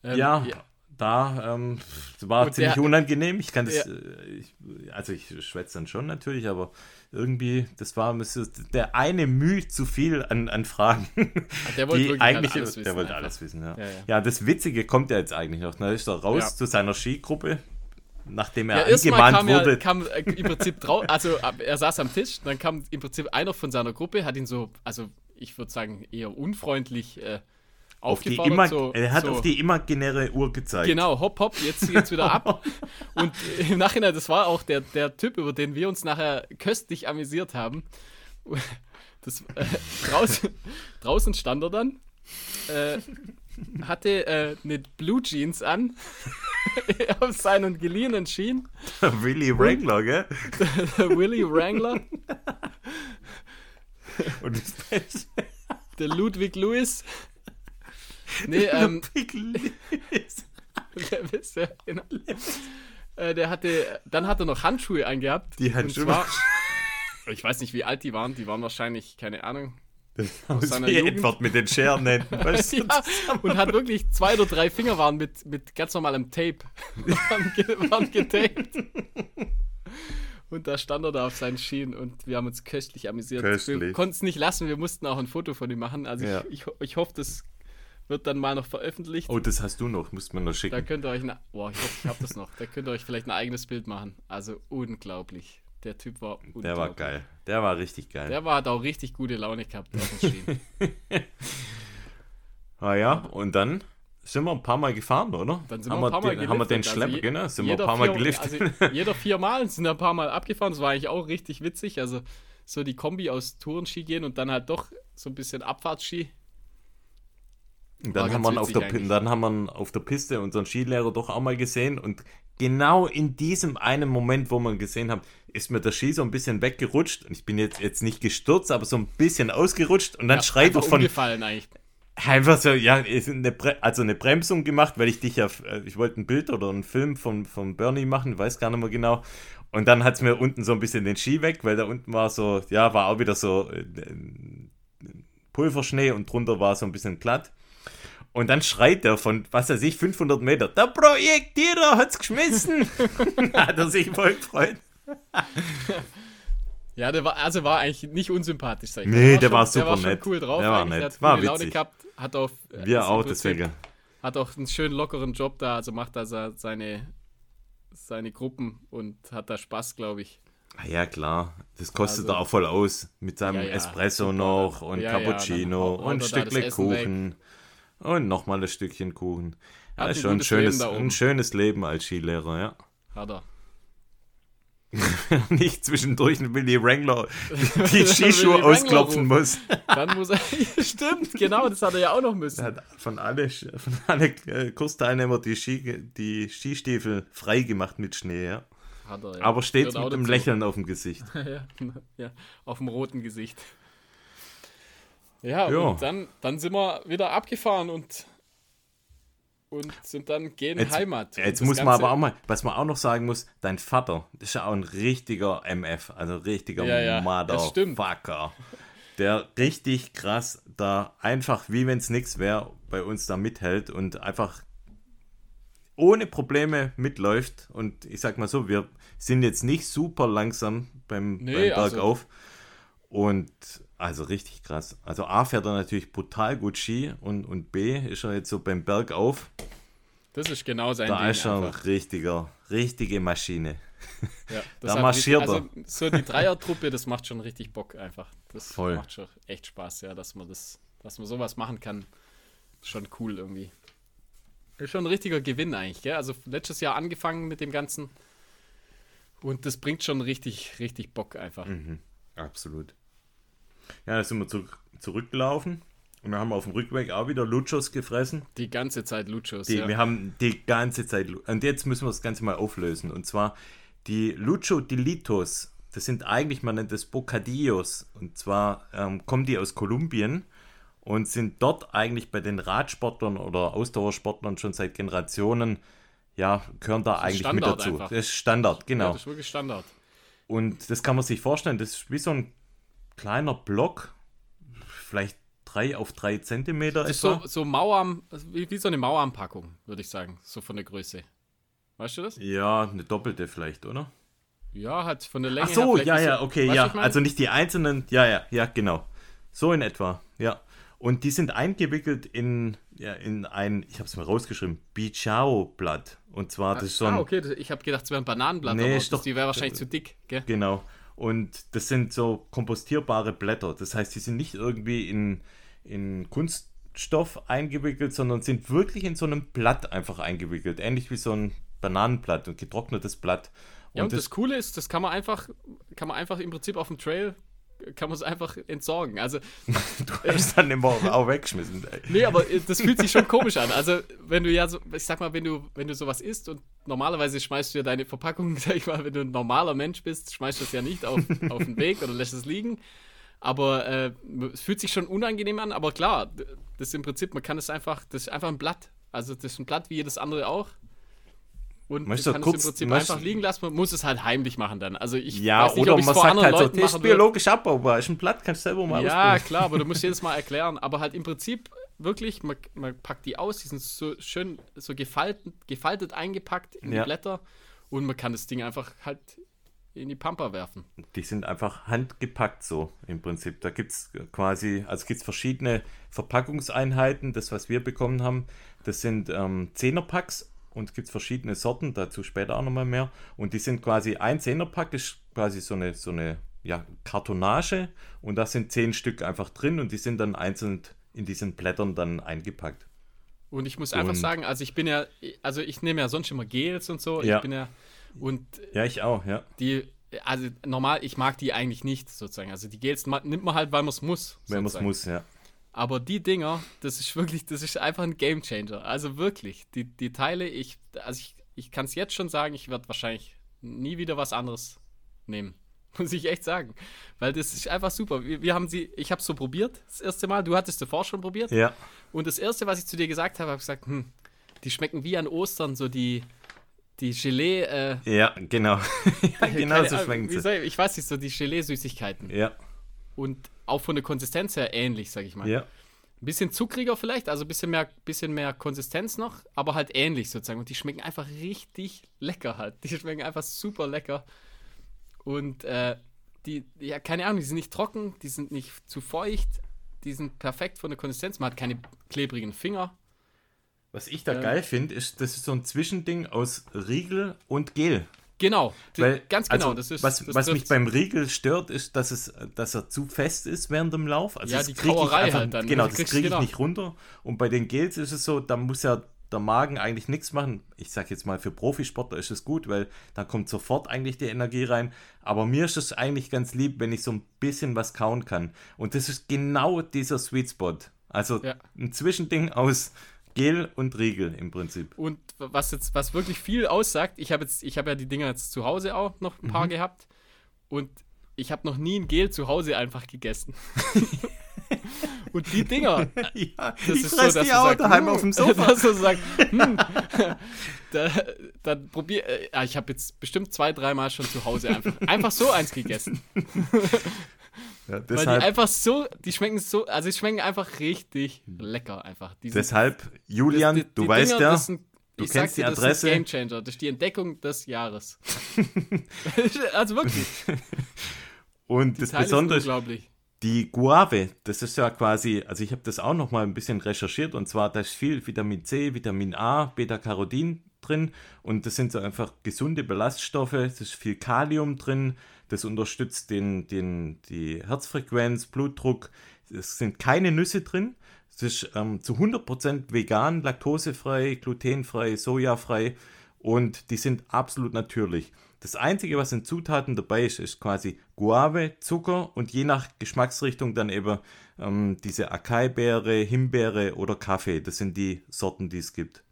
Ähm, ja, da ähm, war Und ziemlich der- unangenehm. Ich kann das, Ja. äh, ich, also ich schwätze dann schon natürlich, aber irgendwie, das war der eine Mühe zu viel an, an Fragen. Der wollte eigentlich, alles der wissen wollte einfach. alles wissen, ja. Ja, ja, ja. das Witzige kommt ja jetzt eigentlich noch. Da ist er raus zu seiner Skigruppe, nachdem er ja, angemahnt kam wurde. Er, kam äh, im Prinzip drauf, also er saß am Tisch, dann kam im Prinzip einer von seiner Gruppe, hat ihn so, also ich würde sagen, eher unfreundlich äh, auf die so, er hat so, auf die imaginäre Uhr gezeigt. Genau, hopp, hopp, jetzt geht's wieder ab. Und im Nachhinein, das war auch der, der Typ, über den wir uns nachher köstlich amüsiert haben. Das, äh, draußen, draußen stand er dann, äh, hatte äh, eine Blue Jeans an, auf seinen geliehenen Schienen. Der Willy Wrangler, gell? Der, der Willy Wrangler. Und das Beste. Der Ludwig Lewis. Nee, ähm. der wisst ja, genau. Äh, der hatte, dann hat er noch Handschuhe angehabt. Die Handschuhe. Zwar, ich weiß nicht, wie alt die waren. Die waren wahrscheinlich, keine Ahnung. Aus seiner Edward mit den Scheren weißt du, ja, und hat wirklich zwei oder drei Finger waren mit, mit ganz normalem Tape. waren, waren getaped. Und da stand er da auf seinen Schienen und wir haben uns köstlich amüsiert. Köstlich. Wir konnten es nicht lassen, wir mussten auch ein Foto von ihm machen. Also ja. ich, ich, ich hoffe, das wird dann mal noch veröffentlicht. Oh, das hast du noch, musst man noch schicken. Da könnt ihr euch, boah, ich hoffe, ich habe das noch. Da könnt ihr euch vielleicht ein eigenes Bild machen. Also unglaublich. Der Typ war unglaublich. Der war geil. Der war richtig geil. Der war, hat auch richtig gute Laune gehabt auf dem Schienen. ah ja, und dann sind wir ein paar Mal gefahren, oder? Dann sind haben wir ein paar Mal geliftet. Haben wir den Schlepper, also genau? Sind wir ein paar Mal geliftet. Also jeder viermal sind wir ein paar Mal abgefahren. Das war eigentlich auch richtig witzig. Also so die Kombi aus Tourenski gehen und dann halt doch so ein bisschen Abfahrtski. Und dann haben, wir auf der, dann haben wir auf der Piste unseren Skilehrer doch auch mal gesehen und genau in diesem einen Moment, wo ihn gesehen haben, ist mir der Ski so ein bisschen weggerutscht und ich bin jetzt, jetzt nicht gestürzt, aber so ein bisschen ausgerutscht und dann ja, schreit er von. Umgefallen eigentlich. Einfach so, ja, eine also eine Bremsung gemacht, weil ich dich ja, äh, ich wollte ein Bild oder einen Film von, von Bernie machen, weiß gar nicht mehr genau. Und dann hat es mir unten so ein bisschen den Ski weg, weil da unten war so, ja, war auch wieder so äh, Pulverschnee und drunter war so ein bisschen glatt. Und dann schreit er von, was weiß ich, 500 Meter, der Projektierer hat's geschmissen. hat er sich voll gefreut. Ja, der war, also war eigentlich nicht unsympathisch, sag ich. Nee, der, der war, schon, super der war nett. cool drauf. Der war nett. Der hat war witzig. Laune gehabt, hat auch, Wir auch, deswegen. Hat auch einen schönen lockeren Job da, also macht da seine, seine Gruppen und hat da Spaß, glaube ich. Ah ja, klar. Das kostet also, er auch voll aus. Mit seinem ja, ja, Espresso super. noch und Cappuccino und ein Stückchen Kuchen. Weg. Und nochmal ein Stückchen Kuchen. Ja, ist schon ein schönes, ein schönes Leben als Skilehrer, ja. Hat er. nicht zwischendurch ein Willy Wrangler die Skischuhe ausklopfen muss. Dann muss er. Stimmt, genau, das hat er ja auch noch müssen. Er hat von alle, von alle äh, Kursteilnehmer die, Ski, die Skistiefel frei gemacht mit Schnee, ja. Hat er, ja. Aber stets mit einem Lächeln auf dem Gesicht. ja, ja, auf dem roten Gesicht. Ja, jo. und dann, dann sind wir wieder abgefahren und und sind dann gehen jetzt, Heimat. Jetzt muss man aber auch mal, was man auch noch sagen muss, dein Vater, ist ja auch ein richtiger MF, also ein richtiger ja, ja, Motherfucker. Der richtig krass da einfach, wie wenn es nichts wäre, bei uns da mithält und einfach ohne Probleme mitläuft. Und ich sag mal so, wir sind jetzt nicht super langsam beim, nee, beim Bergauf. Also, und also richtig krass. Also A fährt er natürlich brutal gut Ski und, und B ist er jetzt so beim Bergauf. Das ist genau sein Da Ding ist er ein richtiger, richtige Maschine. Ja, da marschiert richtig, er. Also so die Dreiertruppe, das macht schon richtig Bock einfach. Das Voll. macht schon echt Spaß, ja, dass man das, dass man sowas machen kann. Schon cool irgendwie. Ist schon ein richtiger Gewinn eigentlich, gell? Also letztes Jahr angefangen mit dem Ganzen. Und das bringt schon richtig, richtig Bock einfach. Mhm, absolut. Ja, da sind wir zurück, zurückgelaufen. Und wir haben auf dem Rückweg auch wieder Luchos gefressen. Die ganze Zeit Luchos, die, ja. Wir haben die ganze Zeit. Und jetzt müssen wir das Ganze mal auflösen. Und zwar die Lucho Delitos. Das sind eigentlich, man nennt das Bocadillos. Und zwar ähm, kommen die aus Kolumbien und sind dort eigentlich bei den Radsportlern oder Ausdauersportlern schon seit Generationen, ja, gehören da eigentlich Standard mit dazu. Einfach. Das ist Standard, genau. Ja, das ist wirklich Standard. Und das kann man sich vorstellen, das ist wie so ein kleiner Block, vielleicht drei auf drei Zentimeter ist. So, so Mauer, wie, wie so eine Maueranpackung, würde ich sagen, so von der Größe. Weißt du das? Ja, eine doppelte vielleicht, oder? Ja, halt von der Länge Ach so, ja, ja, okay, ja. Also nicht die einzelnen, ja, ja, ja, genau. So in etwa, ja. Und die sind eingewickelt in, ja, in ein, ich habe es mal rausgeschrieben, Bichao-Blatt. Und zwar, das ist so ein. Ah, okay, ich habe gedacht, es wäre ein Bananenblatt, nee, aber doch, die wäre wahrscheinlich zu dick, gell? Genau. Und das sind so kompostierbare Blätter. Das heißt, die sind nicht irgendwie in, in Kunststoff eingewickelt, sondern sind wirklich in so einem Blatt einfach eingewickelt. Ähnlich wie so ein Bananenblatt, ein getrocknetes Blatt. Ja, und, und das, das, Coole ist, das kann man einfach, kann man einfach im Prinzip auf dem Trail kann man es einfach entsorgen. Also, du hast dann immer auch weggeschmissen. Ey. Nee, aber das fühlt sich schon komisch an. Also, wenn du ja so, ich sag mal, wenn du, wenn du sowas isst und normalerweise schmeißt du ja deine Verpackung, sag ich mal, wenn du ein normaler Mensch bist, schmeißt du es ja nicht auf, auf den Weg oder lässt es liegen. Aber äh, es fühlt sich schon unangenehm an, aber klar, das ist im Prinzip, man kann es einfach, das ist einfach ein Blatt. Also das ist ein Blatt wie jedes andere auch. Und man kann kurz, es im Prinzip einfach liegen lassen, man muss es halt heimlich machen dann. Also ich ja, weiß nicht, oder ob man sagt halt Leuten so, das ist biologisch abbaubar, ist ein Blatt, kannst du selber mal Ja, klar, aber du musst jedes Mal erklären. Aber halt im Prinzip wirklich, man, man packt die aus, die sind so schön, so gefaltet, gefaltet eingepackt in ja. die Blätter und man kann das Ding einfach halt in die Pampa werfen. Die sind einfach handgepackt so im Prinzip. Da gibt es quasi, also gibt es verschiedene Verpackungseinheiten. Das, was wir bekommen haben, das sind ähm, Zehnerpacks und es gibt verschiedene Sorten, dazu später auch nochmal mehr. Und die sind quasi ein Zehnerpack, ist quasi so eine, so eine ja, Kartonage und da sind zehn Stück einfach drin und die sind dann einzeln in diesen Blättern dann eingepackt. Und ich muss einfach und, sagen, also ich bin ja, also ich nehme ja sonst immer Gels und so. Ja. Ich bin ja und ja, ich auch, ja. Die, also normal, ich mag die eigentlich nicht sozusagen. Also die Gels nimmt man halt, weil man es muss. Wenn man es muss, ja. Aber die Dinger, das ist wirklich, das ist einfach ein Game Changer. Also wirklich, die, die Teile, ich, also ich, ich kann es jetzt schon sagen, ich werde wahrscheinlich nie wieder was anderes nehmen. Muss ich echt sagen. Weil das ist einfach super. Wir, wir haben sie, ich habe es so probiert, das erste Mal. Du hattest davor schon probiert. Ja. Und das erste, was ich zu dir gesagt habe, habe ich gesagt, hm, die schmecken wie an Ostern, so die, die Gelee. Äh, ja, genau. ja, genau so schmecken sie. Ich weiß nicht, so die Gelee-Süßigkeiten. Ja. Und auch von der Konsistenz her ähnlich, sag ich mal. Ja. Ein bisschen zuckriger vielleicht, also ein bisschen mehr, bisschen mehr Konsistenz noch, aber halt ähnlich sozusagen. Und die schmecken einfach richtig lecker halt. Die schmecken einfach super lecker. Und äh, die, ja, keine Ahnung, die sind nicht trocken, die sind nicht zu feucht, die sind perfekt von der Konsistenz. Man hat keine klebrigen Finger. Was ich da ähm, geil finde, ist, das ist so ein Zwischending aus Riegel und Gel. Genau, Weil, ganz genau. Also, das ist, was das was mich beim Riegel stört, ist, dass, es, dass er zu fest ist während dem Lauf. Also ja, die Kauerei einfach, halt dann. Genau, das kriege ich genau. nicht runter. Und bei den Gels ist es so, da muss ja der Magen eigentlich nichts machen. Ich sage jetzt mal, für Profisportler ist es gut, weil da kommt sofort eigentlich die Energie rein. Aber mir ist es eigentlich ganz lieb, wenn ich so ein bisschen was kauen kann. Und das ist genau dieser Sweet Spot. Also ja. ein Zwischending aus Gel und Riegel im Prinzip. Und was jetzt, was wirklich viel aussagt, ich habe jetzt, ich habe ja die Dinger jetzt zu Hause auch noch ein paar mhm. gehabt und ich habe noch nie ein Gel zu Hause einfach gegessen. und die Dinger, ja, das ist so, dass die auch sagst, daheim hm, auf dem Sofa. Dass du sagst, hm, da, dann probier, äh, ich habe jetzt bestimmt zwei, dreimal schon zu Hause einfach, einfach so eins gegessen. Ja, Weil die einfach so, die schmecken so, also die schmecken einfach richtig lecker einfach. Die deshalb, Julian, das, die, du die weißt Dinger, ja, sind, du kennst die Adresse. Das ist Game Changer, das ist die Entdeckung des Jahres. also wirklich. Und die das Teile Besondere, die Guave, das ist ja quasi, also ich habe das auch noch mal ein bisschen recherchiert und zwar da ist viel Vitamin C, Vitamin A, Beta-Carotin drin und das sind so einfach gesunde Ballaststoffe, es ist viel Kalium drin, das unterstützt den, den, die Herzfrequenz, Blutdruck. Es sind keine Nüsse drin. Es ist ähm, zu 100% vegan, laktosefrei, glutenfrei, sojafrei und die sind absolut natürlich. Das Einzige, was in Zutaten dabei ist, ist quasi Guave, Zucker und je nach Geschmacksrichtung dann eben ähm, diese Acai-Beere, Himbeere oder Kaffee. Das sind die Sorten, die es gibt.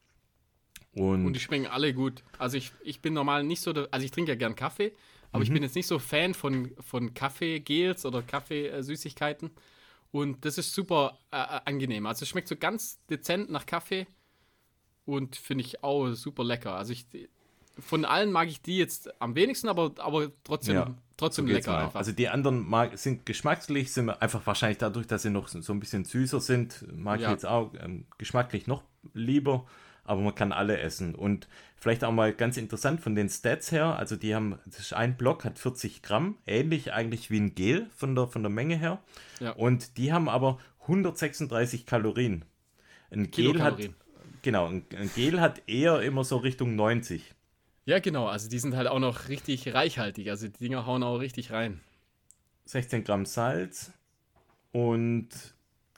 Und, und die schmecken alle gut. Also ich, ich bin normal nicht so, also ich trinke ja gern Kaffee, aber mhm. ich bin jetzt nicht so Fan von, von Kaffee-Gels oder Kaffeesüßigkeiten. Und das ist super äh, äh, angenehm. Also es schmeckt so ganz dezent nach Kaffee und finde ich auch super lecker. Also ich von allen mag ich die jetzt am wenigsten, aber, aber trotzdem, ja, trotzdem so lecker einfach. Also die anderen mag, sind geschmacklich, sind einfach wahrscheinlich dadurch, dass sie noch so ein bisschen süßer sind, mag ja. ich jetzt auch ähm, geschmacklich noch lieber aber man kann alle essen. Und vielleicht auch mal ganz interessant von den Stats her, also die haben, das ist ein Block, hat 40 Gramm, ähnlich eigentlich wie ein Gel von der, von der Menge her. Ja. Und die haben aber 136 Kalorien. Ein Gel hat, genau, ein, ein Gel hat eher immer so Richtung 90. Ja, genau. Also die sind halt auch noch richtig reichhaltig. Also die Dinger hauen auch richtig rein. 16 Gramm Salz und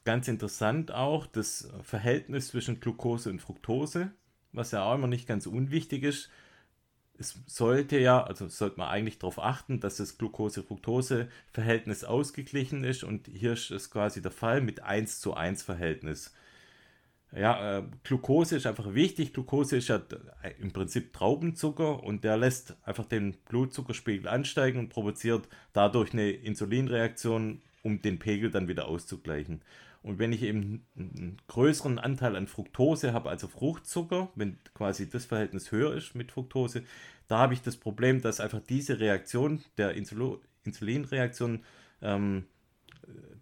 ganz interessant auch das Verhältnis zwischen Glucose und Fructose, was ja auch immer nicht ganz unwichtig ist. Es sollte ja, also sollte man eigentlich darauf achten, dass das Glucose-Fructose-Verhältnis ausgeglichen ist und hier ist es quasi der Fall mit 1 zu 1 Verhältnis. Ja, äh, Glucose ist einfach wichtig. Glucose ist ja äh, im Prinzip Traubenzucker und der lässt einfach den Blutzuckerspiegel ansteigen und provoziert dadurch eine Insulinreaktion, um den Pegel dann wieder auszugleichen. Und wenn ich eben einen größeren Anteil an Fructose habe, also Fruchtzucker, wenn quasi das Verhältnis höher ist mit Fructose, da habe ich das Problem, dass einfach diese Reaktion der Insulinreaktion, ähm,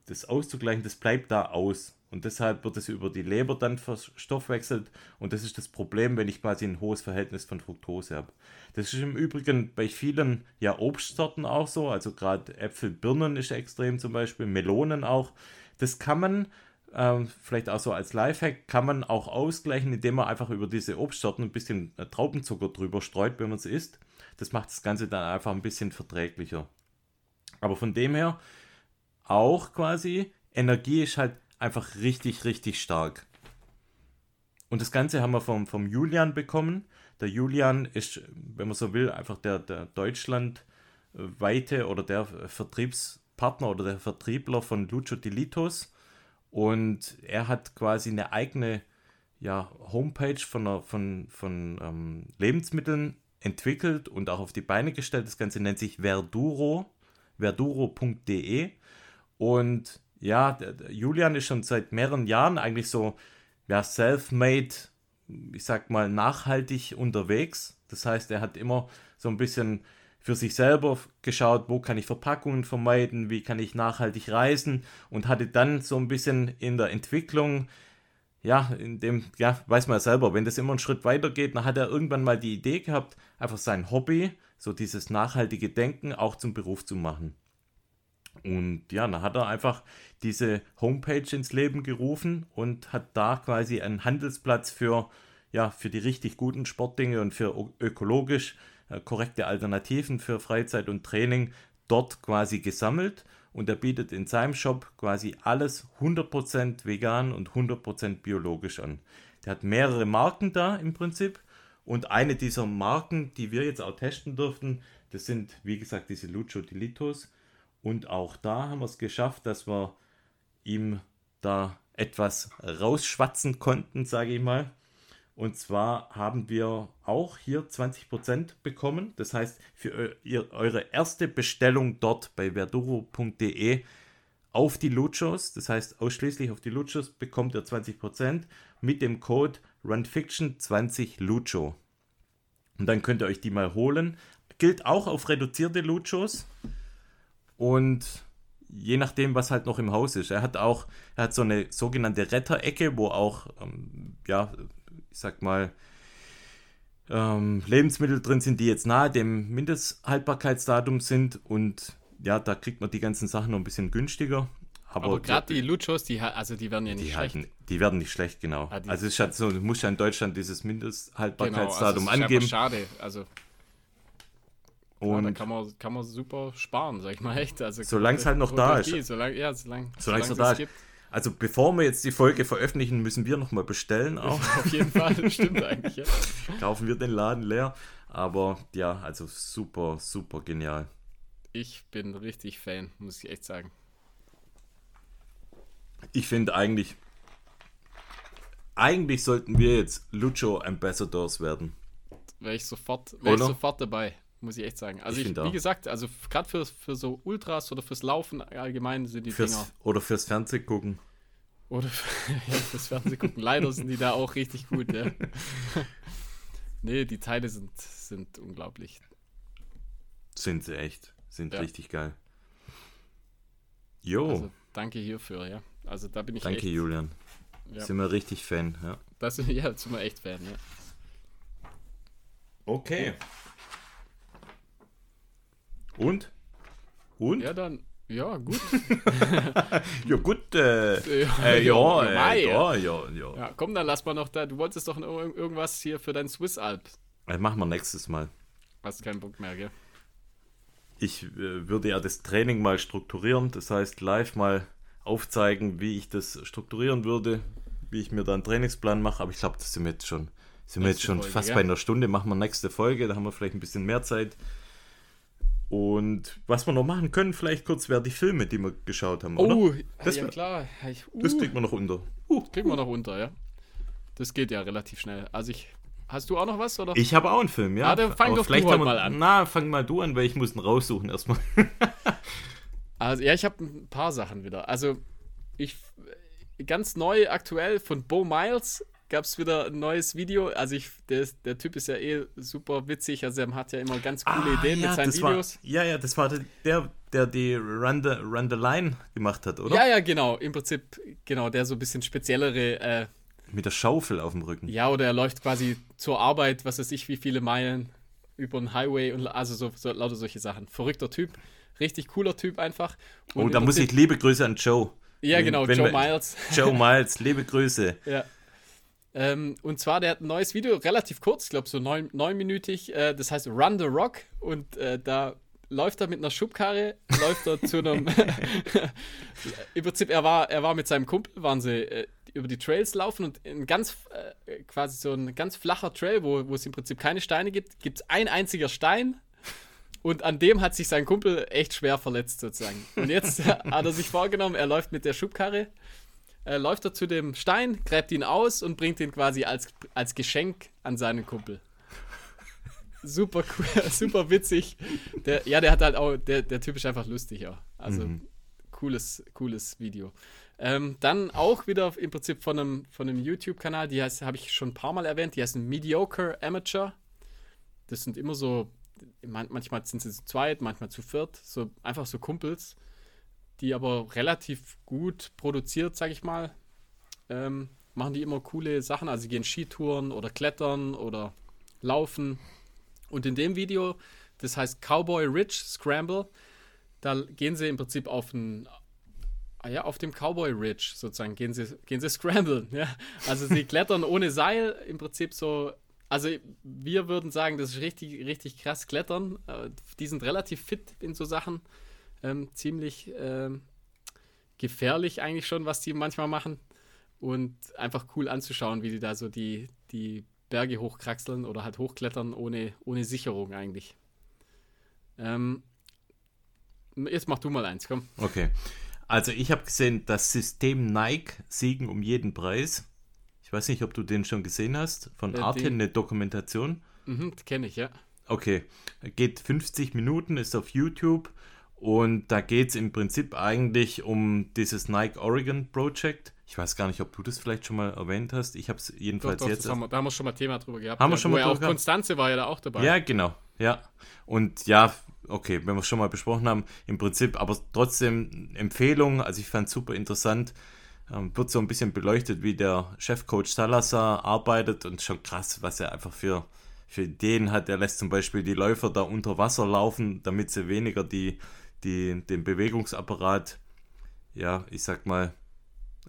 das auszugleichen, das bleibt da aus. Und deshalb wird es über die Leber dann verstoffwechselt. Und das ist das Problem, wenn ich quasi ein hohes Verhältnis von Fructose habe. Das ist im Übrigen bei vielen ja, Obstsorten auch so. Also gerade Äpfel, Birnen ist extrem zum Beispiel, Melonen auch. Das kann man, ähm, vielleicht auch so als Lifehack, kann man auch ausgleichen, indem man einfach über diese Obstsorten ein bisschen äh, Traubenzucker drüber streut, wenn man sie isst. Das macht das Ganze dann einfach ein bisschen verträglicher. Aber von dem her auch quasi, Energie ist halt einfach richtig, richtig stark. Und das Ganze haben wir vom, vom Julian bekommen. Der Julian ist, wenn man so will, einfach der, der deutschlandweite oder der Vertriebspartner oder der Vertriebler von Lucio Dilitos. Und er hat quasi eine eigene ja, Homepage von, von, von ähm, Lebensmitteln entwickelt und auch auf die Beine gestellt. Das Ganze nennt sich Verduro, verduro.de. Und ja, Julian ist schon seit mehreren Jahren eigentlich so, ja, self-made, ich sag mal, nachhaltig unterwegs. Das heißt, er hat immer so ein bisschen für sich selber geschaut, wo kann ich Verpackungen vermeiden, wie kann ich nachhaltig reisen und hatte dann so ein bisschen in der Entwicklung, ja, in dem, ja, weiß man ja selber, wenn das immer einen Schritt weiter geht, dann hat er irgendwann mal die Idee gehabt, einfach sein Hobby, so dieses nachhaltige Denken auch zum Beruf zu machen. Und ja, dann hat er einfach diese Homepage ins Leben gerufen und hat da quasi einen Handelsplatz für, ja, für die richtig guten Sportdinge und für ökologisch korrekte Alternativen für Freizeit und Training dort quasi gesammelt. Und er bietet in seinem Shop quasi alles 100% vegan und 100% biologisch an. Der hat mehrere Marken da im Prinzip. Und eine dieser Marken, die wir jetzt auch testen durften, das sind, wie gesagt, diese Lucho Dilitos. Und auch da haben wir es geschafft, dass wir ihm da etwas rausschwatzen konnten, sage ich mal. Und zwar haben wir auch hier 20% bekommen. Das heißt, für eure erste Bestellung dort bei verduro.de auf die Luchos, das heißt ausschließlich auf die Luchos, bekommt ihr 20% mit dem Code RunFiction20 Lucho. Und dann könnt ihr euch die mal holen. Gilt auch auf reduzierte Luchos. Und je nachdem, was halt noch im Haus ist. Er hat auch, er hat so eine sogenannte Retterecke, wo auch, ähm, ja, ich sag mal, ähm, Lebensmittel drin sind, die jetzt nahe dem Mindesthaltbarkeitsdatum sind und ja, da kriegt man die ganzen Sachen noch ein bisschen günstiger. Aber, Aber gerade die Luchos, die, also die werden ja nicht die schlecht. Halten, die werden nicht schlecht, genau. Ah, also es ist halt so, du musst ja in Deutschland dieses Mindesthaltbarkeitsdatum genau, also angeben. schade, also und ja, da kann man, kann man super sparen, sag ich mal echt. Also, solange es halt noch da ist. Solange, ja, solange, solange es noch da ist. Gibt. Also bevor wir jetzt die Folge veröffentlichen, müssen wir nochmal bestellen auch. Auf jeden Fall, stimmt eigentlich. Ja. Kaufen wir den Laden leer. Aber ja, also super, super genial. Ich bin richtig Fan, muss ich echt sagen. Ich finde eigentlich, eigentlich sollten wir jetzt Lucho Ambassadors werden. Wäre ich sofort, wär ich sofort dabei muss ich echt sagen. Also ich, ich wie gesagt, also gerade für, für so Ultras oder fürs Laufen allgemein sind die fürs, Dinger. Oder fürs Fernsehgucken. Oder ja, fürs Fernsehgucken. Leider sind die da auch richtig gut, ja. nee, die Teile sind, sind unglaublich. Sind sie echt. Sind ja. richtig geil. Jo. Also, danke hierfür, ja. Also da bin ich Danke, echt, Julian. Ja. Sind wir richtig Fan, ja. Das, ja, sind wir echt Fan, ja. Okay. Und? Und? Ja, dann, Ja, gut. ja, gut. Äh, äh, ja, äh, ja, ja, ja, ja. Komm, dann lass mal noch da. Du wolltest doch irgendwas hier für dein Swiss Alp. Das machen wir nächstes Mal. Hast keinen Bock mehr, gell? Ich äh, würde ja das Training mal strukturieren. Das heißt, live mal aufzeigen, wie ich das strukturieren würde, wie ich mir da einen Trainingsplan mache. Aber ich glaube, das sind wir jetzt schon, sind wir jetzt schon Folge, fast ja. bei einer Stunde. Machen wir nächste Folge. Da haben wir vielleicht ein bisschen mehr Zeit. Und was wir noch machen können, vielleicht kurz wäre die Filme, die wir geschaut haben, oder? Oh, das ja, klar. Uh. Das kriegt man noch unter. Uh. Kriegt man noch unter, ja. Das geht ja relativ schnell. Also ich. Hast du auch noch was? Oder? Ich habe auch einen Film, ja. Ah, dann fang doch vielleicht du mal an. Na, fang mal du an, weil ich muss ihn raussuchen erstmal. also ja, ich habe ein paar Sachen wieder. Also ich ganz neu aktuell von Bo Miles gab es wieder ein neues Video. Also ich, der, der Typ ist ja eh super witzig. Also er hat ja immer ganz coole ah, Ideen ja, mit seinen Videos. War, ja, ja, das war der, der die Run the, Run the Line gemacht hat, oder? Ja, ja, genau. Im Prinzip, genau, der so ein bisschen speziellere. Äh, mit der Schaufel auf dem Rücken. Ja, oder er läuft quasi zur Arbeit, was weiß ich, wie viele Meilen über den Highway und also so, so lauter solche Sachen. Verrückter Typ. Richtig cooler Typ einfach. Und oh, da muss ich liebe Grüße an Joe. Ja, genau, wenn, Joe Miles. Joe Miles, liebe Grüße. ja. Ähm, und zwar, der hat ein neues Video, relativ kurz, ich glaube so neun, neunminütig, äh, das heißt Run the Rock. Und äh, da läuft er mit einer Schubkarre, läuft er zu einem. Im Prinzip, er war, er war mit seinem Kumpel, waren sie äh, über die Trails laufen und ein ganz, äh, quasi so ein ganz flacher Trail, wo, wo es im Prinzip keine Steine gibt, gibt es ein einziger Stein. Und an dem hat sich sein Kumpel echt schwer verletzt, sozusagen. Und jetzt hat er sich vorgenommen, er läuft mit der Schubkarre äh, läuft er zu dem Stein, gräbt ihn aus und bringt ihn quasi als, als Geschenk an seinen Kumpel. Super cool, super witzig. Der, ja, der hat halt auch, der, der Typ ist einfach lustig, ja. Also mhm. cooles, cooles Video. Ähm, dann auch wieder im Prinzip von einem, von einem YouTube-Kanal, die heißt, habe ich schon ein paar Mal erwähnt, die heißt Mediocre Amateur. Das sind immer so, manchmal sind sie zu zweit, manchmal zu viert, so einfach so Kumpels die aber relativ gut produziert, sag ich mal. Ähm, machen die immer coole Sachen. Also sie gehen Skitouren oder klettern oder laufen. Und in dem Video, das heißt Cowboy Ridge Scramble, da gehen sie im Prinzip auf ein ah ja, auf dem Cowboy Ridge sozusagen gehen sie, gehen sie scramblen. Ja? Also sie klettern ohne Seil, im Prinzip so. Also wir würden sagen, das ist richtig, richtig krass klettern. Äh, die sind relativ fit in so Sachen ähm, ziemlich ähm, gefährlich eigentlich schon, was die manchmal machen. Und einfach cool anzuschauen, wie die da so die, die Berge hochkraxeln oder halt hochklettern ohne, ohne Sicherung eigentlich. Ähm, jetzt mach du mal eins, komm. Okay. Also ich habe gesehen, das System Nike siegen um jeden Preis. Ich weiß nicht, ob du den schon gesehen hast. Von äh, Artin eine Dokumentation. Mhm, kenne ich, ja. Okay. Geht 50 Minuten, ist auf YouTube. Und da geht es im Prinzip eigentlich um dieses Nike Oregon Project. Ich weiß gar nicht, ob du das vielleicht schon mal erwähnt hast. Ich habe es jedenfalls doch, doch, jetzt. Haben wir, da haben wir schon mal Thema drüber gehabt. Haben ja, wir schon mal ja auch Konstanze war ja da auch dabei. Ja, genau. Ja. Und ja, okay, wenn wir es schon mal besprochen haben, im Prinzip, aber trotzdem Empfehlung. Also ich fand es super interessant. Ähm, wird so ein bisschen beleuchtet, wie der Chefcoach Salazar arbeitet und schon krass, was er einfach für, für Ideen hat. Er lässt zum Beispiel die Läufer da unter Wasser laufen, damit sie weniger die die, den Bewegungsapparat, ja, ich sag mal,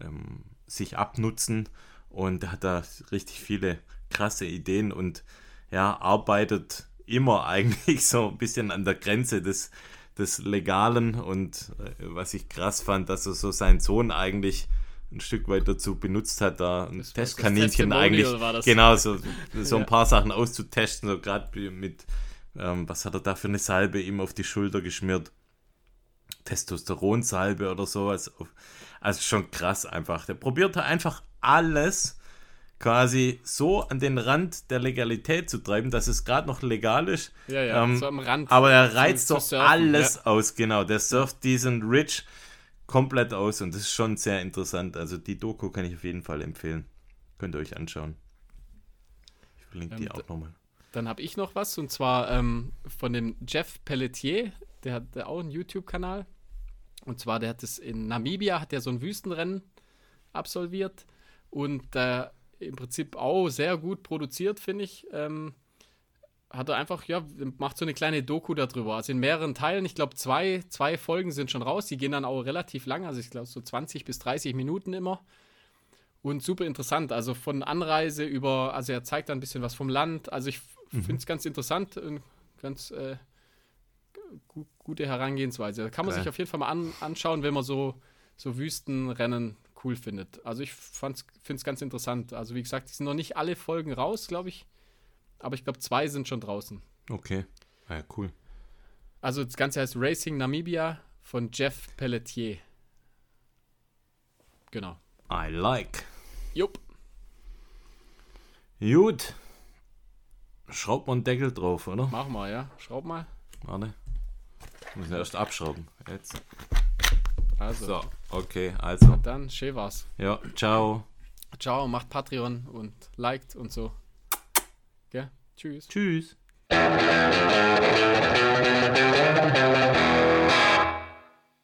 ähm, sich abnutzen. Und hat da richtig viele krasse Ideen und ja, arbeitet immer eigentlich so ein bisschen an der Grenze des, des Legalen. Und äh, was ich krass fand, dass er so seinen Sohn eigentlich ein Stück weit dazu benutzt hat, da ein das Testkaninchen eigentlich, genau, so, so ein paar Sachen auszutesten, so gerade mit, ähm, was hat er da für eine Salbe ihm auf die Schulter geschmiert Testosteronsalbe oder sowas. Also schon krass einfach. Der probiert da einfach alles quasi so an den Rand der Legalität zu treiben, dass es gerade noch legal ist. Ja, ja, ähm, so am Rand. Aber er reizt doch alles ja. aus, genau. Der surft diesen Rich komplett aus und das ist schon sehr interessant. Also die Doku kann ich auf jeden Fall empfehlen. Könnt ihr euch anschauen. Ich verlinke ähm, die auch nochmal. Dann habe ich noch was und zwar ähm, von dem Jeff Pelletier, der hat auch einen YouTube-Kanal. Und zwar, der hat es in Namibia, hat er so ein Wüstenrennen absolviert und äh, im Prinzip auch sehr gut produziert, finde ich. Ähm, hat er einfach, ja, macht so eine kleine Doku darüber. Also in mehreren Teilen. Ich glaube, zwei, zwei Folgen sind schon raus. Die gehen dann auch relativ lang. Also ich glaube, so 20 bis 30 Minuten immer. Und super interessant. Also von Anreise über, also er zeigt dann ein bisschen was vom Land. Also ich mhm. finde es ganz interessant und ganz äh, gu gute Herangehensweise. Da kann man Geil. sich auf jeden Fall mal an anschauen, wenn man so, so Wüstenrennen cool findet. Also ich finde es ganz interessant. Also wie gesagt, es sind noch nicht alle Folgen raus, glaube ich. Aber ich glaube, zwei sind schon draußen. Okay. Ja, cool. Also das Ganze heißt Racing Namibia von Jeff Pelletier. Genau. I like. Jupp. Gut. Schraub mal einen Deckel drauf, oder? Mach mal, ja. Schraub mal. Warte. Müssen erst abschrauben. Jetzt. Also. So, okay, also. Na dann, schön war's. Ja, ciao. Ciao, macht Patreon und liked und so. Gell? Tschüss. Tschüss.